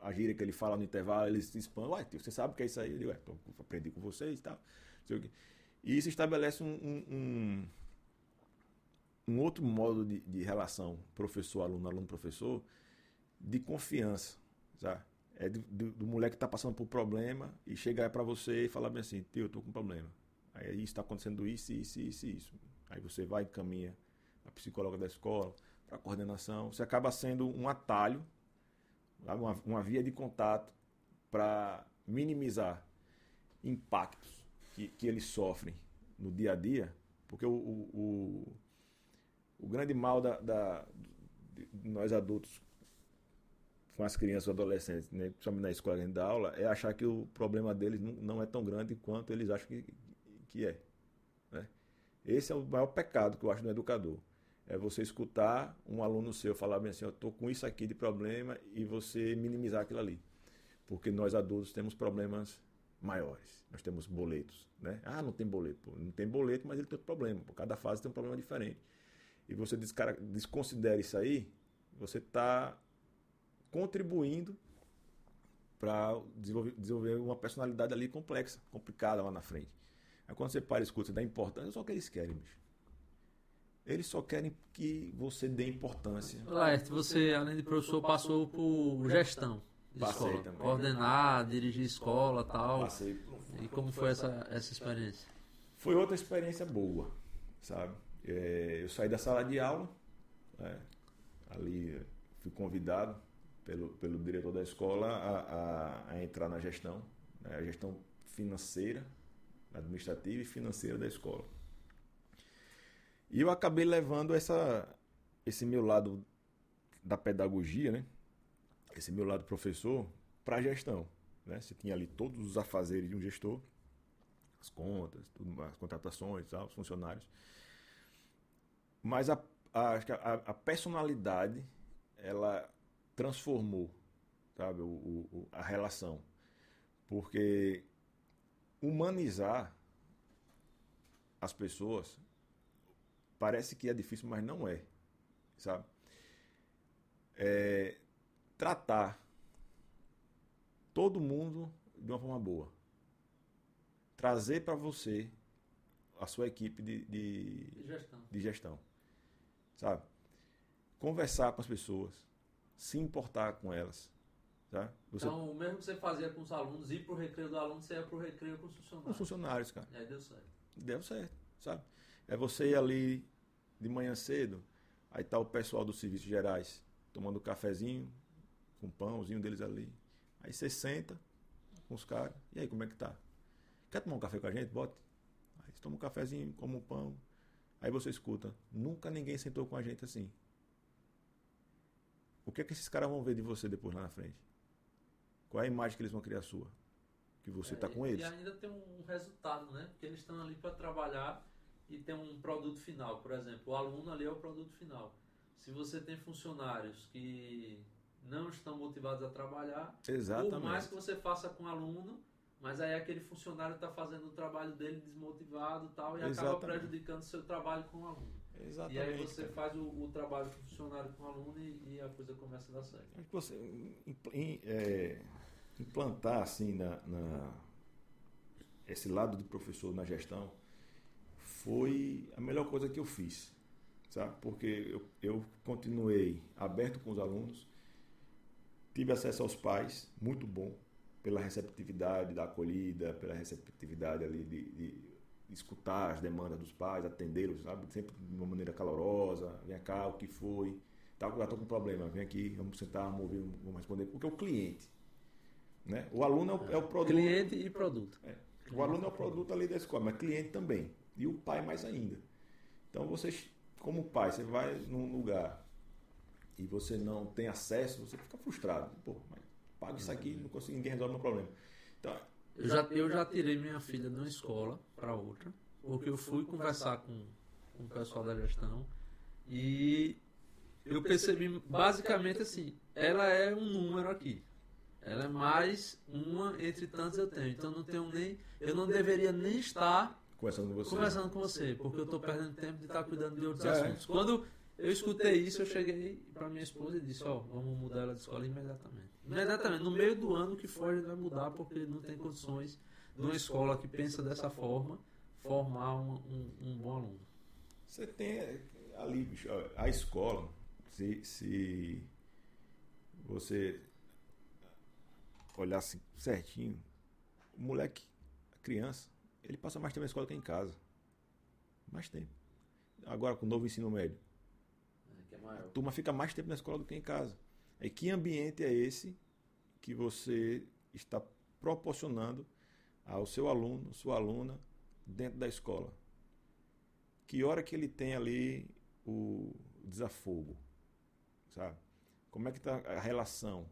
a gíria que ele fala no intervalo, ele se expõe, uai, tio, você sabe o que é isso aí? Eu digo, ué, tô- aprendi com vocês e tal. E isso estabelece um, um, um- um outro modo de, de relação professor-aluno, aluno-professor, de confiança, sabe? É do, do, do moleque que está passando por problema e chegar para você e falar bem assim, tio, eu tô com problema. Aí está acontecendo isso, isso, isso, isso. Aí você vai e caminha a psicóloga da escola, para coordenação. Você acaba sendo um atalho, uma, uma via de contato para minimizar impactos que, que eles sofrem no dia a dia, porque o, o, o, o grande mal da, da- de nós adultos com as crianças e adolescentes, né, principalmente na escola que a gente dá aula, é achar que o problema deles não, é tão grande quanto eles acham que, que é. né? Esse é o maior pecado que eu acho no educador. É você escutar um aluno seu falar bem assim, eu estou com isso aqui de problema e você minimizar aquilo ali. Porque nós adultos temos problemas maiores. Nós temos boletos, né? Ah, não tem boleto. Não tem boleto, mas ele tem outro problema. Cada fase tem um problema diferente. E você desconsidera isso aí, você está contribuindo para desenvolver, desenvolver uma personalidade ali complexa, complicada lá na frente. Aí quando você para e escuta, você dá importância, é só o que eles querem, bicho. Eles só querem que você dê importância. Laerte, você, além de professor, passou por gestão Passei escola. também. Coordenar, dirigir escola tal. Passei E como foi essa, essa experiência? Foi outra experiência boa, sabe? É, eu saí da sala de aula, né? ali fui convidado pelo, pelo diretor da escola a, a- a entrar na gestão, né? a gestão financeira, administrativa e financeira da escola. E eu acabei levando essa, esse meu lado da pedagogia, né? esse meu lado professor, para a gestão. Né? Você tinha ali todos os afazeres de um gestor, as contas, tudo, as contratações, tal, os funcionários. Mas a, a, a personalidade ela transformou sabe, o, o- a relação. Porque humanizar as pessoas parece que é difícil, mas não é. Sabe? É, tratar todo mundo de uma forma boa trazer para você a sua equipe de, de, gestão. de gestão. Sabe? Conversar com as pessoas, se importar com elas. Sabe? Você, Então, o mesmo que você fazia com os alunos, ir pro recreio do aluno, você ia pro recreio com os com os funcionários. funcionários, cara. E aí deu certo. Deu certo, sabe? É você ir ali de manhã cedo, aí tá o pessoal dos serviços gerais tomando um cafezinho, com um pãozinho deles ali. Aí você senta com os caras, e aí como é que tá? Quer tomar um café com a gente? Bote. Aí você toma um cafezinho, come um pão. Aí você escuta, nunca ninguém sentou com a gente assim. O que é que esses caras vão ver de você depois lá na frente? Qual é a imagem que eles vão criar sua? Que você É, tá com eles? E ainda tem um resultado, né? Porque eles estão ali para trabalhar e tem um produto final. Por exemplo, o aluno ali é o produto final. Se você tem funcionários que não estão motivados a trabalhar, por Exatamente. mais que você faça com o aluno, mas aí aquele funcionário está fazendo o trabalho dele desmotivado e tal, e acaba Exatamente. prejudicando o seu trabalho com o aluno. Exatamente. e aí você cara. faz o, o trabalho com o funcionário com o aluno e, e a coisa começa a dar certo. Que você é, implantar assim na, na- esse lado do professor na gestão foi a melhor coisa que eu fiz, sabe? Porque eu, eu continuei aberto com os alunos, tive acesso aos pais, muito bom, pela receptividade da acolhida, pela receptividade ali de, de escutar as demandas dos pais, atendê-los, sabe? Sempre de uma maneira calorosa, vem cá, o que foi, tá, já estou com um problema, vem aqui, vamos sentar, vamos ouvir, vamos responder, porque é o cliente, né? O aluno é o, é o produto. Cliente e produto. É. O aluno é o produto ali da escola, mas cliente também. E o pai mais ainda. Então você, como pai, você vai num lugar e você não tem acesso, você fica frustrado. Pô, mas pago isso aqui, não consigo, ninguém resolve meu problema. Então, Eu já, eu já tirei minha filha de uma escola para outra, porque eu fui conversar com, com o pessoal da gestão e eu percebi basicamente assim, ela é um número aqui. Ela é mais uma entre tantos eu tenho. Então não tenho nem. Eu não deveria nem estar conversando com você. Conversando com você, porque eu estou perdendo tempo de estar cuidando de outros é. assuntos. Quando eu escutei isso, eu cheguei para minha esposa e disse, ó, oh, vamos mudar ela de escola imediatamente. Imediatamente, no meio do ano que for, a gente vai mudar, porque não tem condições de uma escola que pensa dessa forma formar um, um, um bom aluno. Você tem ali, bicho, a escola, se, se você olhar assim certinho, o moleque, a criança, ele passa mais tempo na escola que em casa. Mais tempo. Agora com o novo ensino médio. É, é a turma fica mais tempo na escola do que em casa. E que ambiente é esse que você está proporcionando ao seu aluno, sua aluna, dentro da escola? Que hora que ele tem ali o desafogo, sabe? Como é que está a relação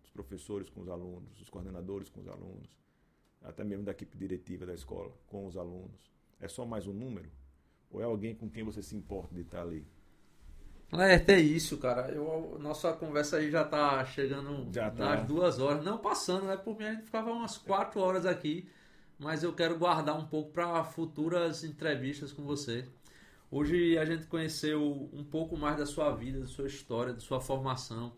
dos professores com os alunos, dos coordenadores com os alunos, até mesmo da equipe diretiva da escola com os alunos? É só mais um número? Ou é alguém com quem você se importa de estar ali? É, até isso, cara. Eu, nossa conversa aí já tá chegando já tá. nas duas horas. Não passando, né? Por mim a gente ficava umas quatro horas aqui. Mas eu quero guardar um pouco para futuras entrevistas com você. Hoje a gente conheceu um pouco mais da sua vida, da sua história, da sua formação,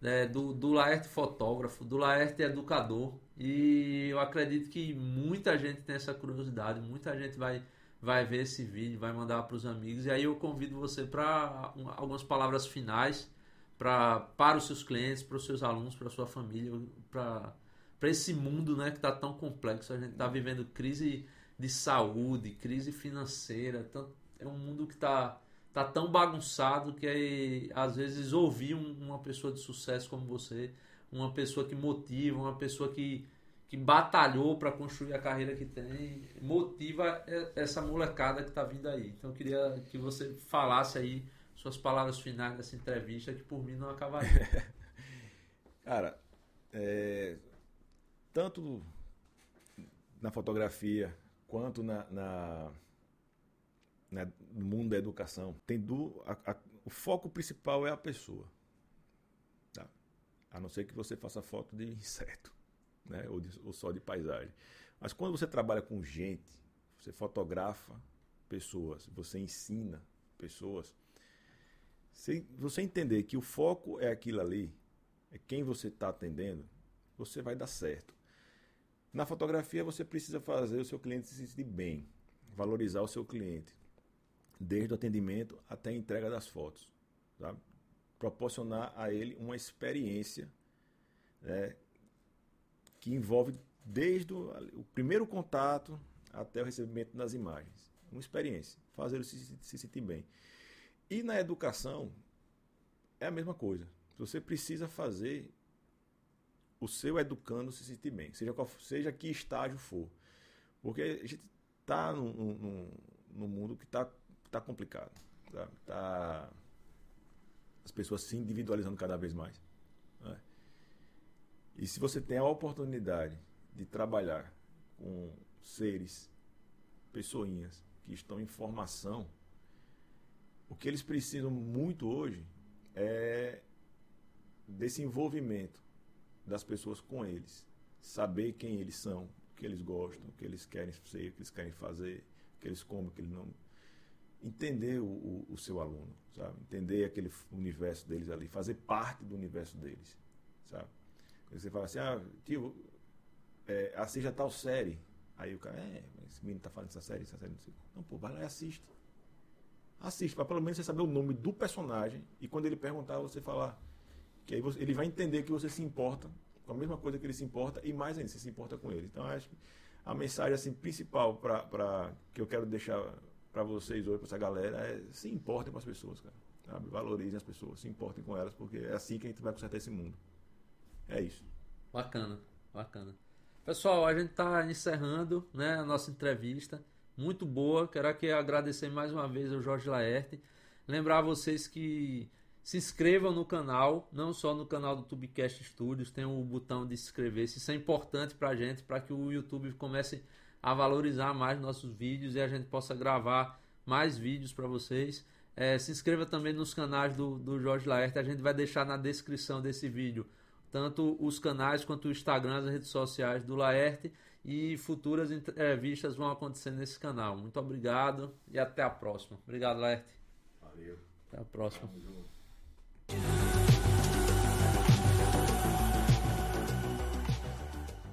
né, do, do Laerte fotógrafo, do Laerte educador. E eu acredito que muita gente tem essa curiosidade, muita gente vai, vai ver esse vídeo, vai mandar para os amigos. E aí eu convido você para algumas palavras finais pra, para os seus clientes, para os seus alunos, para a sua família, para esse mundo né, que está tão complexo. A gente está vivendo crise de saúde, crise financeira, é um mundo que está tá tão bagunçado que aí, às vezes ouvir um, uma pessoa de sucesso como você, uma pessoa que motiva, uma pessoa que, que batalhou para construir a carreira que tem, motiva essa molecada que está vindo aí. Então eu queria que você falasse aí suas palavras finais dessa entrevista, que por mim não acabaria. Cara, é, tanto na fotografia quanto na, na né, no mundo da educação, tem do, a, a, o foco principal é a pessoa. Tá? A não ser que você faça foto de inseto, né, ou, de, ou só de paisagem. Mas quando você trabalha com gente, você fotografa pessoas, você ensina pessoas, se você entender que o foco é aquilo ali, é quem você está atendendo, você vai dar certo. Na fotografia, você precisa fazer o seu cliente se sentir bem, valorizar o seu cliente desde o atendimento até a entrega das fotos. Sabe? Proporcionar a ele uma experiência né, que envolve desde o, o, primeiro contato até o recebimento das imagens. Uma experiência, fazer ele se, se sentir bem. E na educação é a mesma coisa. Você precisa fazer o seu educando se sentir bem, seja, qual, seja que estágio for. Porque a gente está num, num, num mundo que está tá complicado. Tá, tá, as pessoas se individualizando cada vez mais. E se você tem a oportunidade de trabalhar com seres, pessoinhas que estão em formação, o que eles precisam muito hoje é desse envolvimento das pessoas com eles. Saber quem eles são, o que eles gostam, o que eles querem ser, o que eles querem fazer, o que eles comem, o que eles não entender o, o, o, seu aluno, sabe? Entender aquele universo deles ali, fazer parte do universo deles, sabe? Você fala assim, ah, tio, é, assista tal série. Aí o cara, é, esse menino tá falando dessa série, essa série, não sei. Não, pô, vai lá e assiste. Assiste, para pelo menos você saber o nome do personagem e quando ele perguntar, você falar. Que aí você, ele vai entender que você se importa com a mesma coisa que ele se importa e mais ainda, você se importa com ele. Então, acho que a mensagem assim, principal para que eu quero deixar para vocês hoje, para essa galera, é se importem com as pessoas, cara. Sabe? Valorizem as pessoas, se importem com elas, porque é assim que a gente vai consertar esse mundo. É isso. Bacana, bacana. Pessoal, a gente está encerrando né, a nossa entrevista. Muito boa. Quero aqui agradecer mais uma vez ao Jorge Laerte. Lembrar vocês que se inscrevam no canal, não só no canal do Tubecast Studios, tem o botão de se inscrever. Isso é importante para a gente, para que o YouTube comece a valorizar mais nossos vídeos e a gente possa gravar mais vídeos para vocês. É, se inscreva também nos canais do, do Jorge Laerte, a gente vai deixar na descrição desse vídeo tanto os canais quanto o Instagram, as redes sociais do Laerte. e futuras entrevistas vão acontecer nesse canal. Muito obrigado e até a próxima. Obrigado, Lerte. Valeu. Até a próxima. Junto.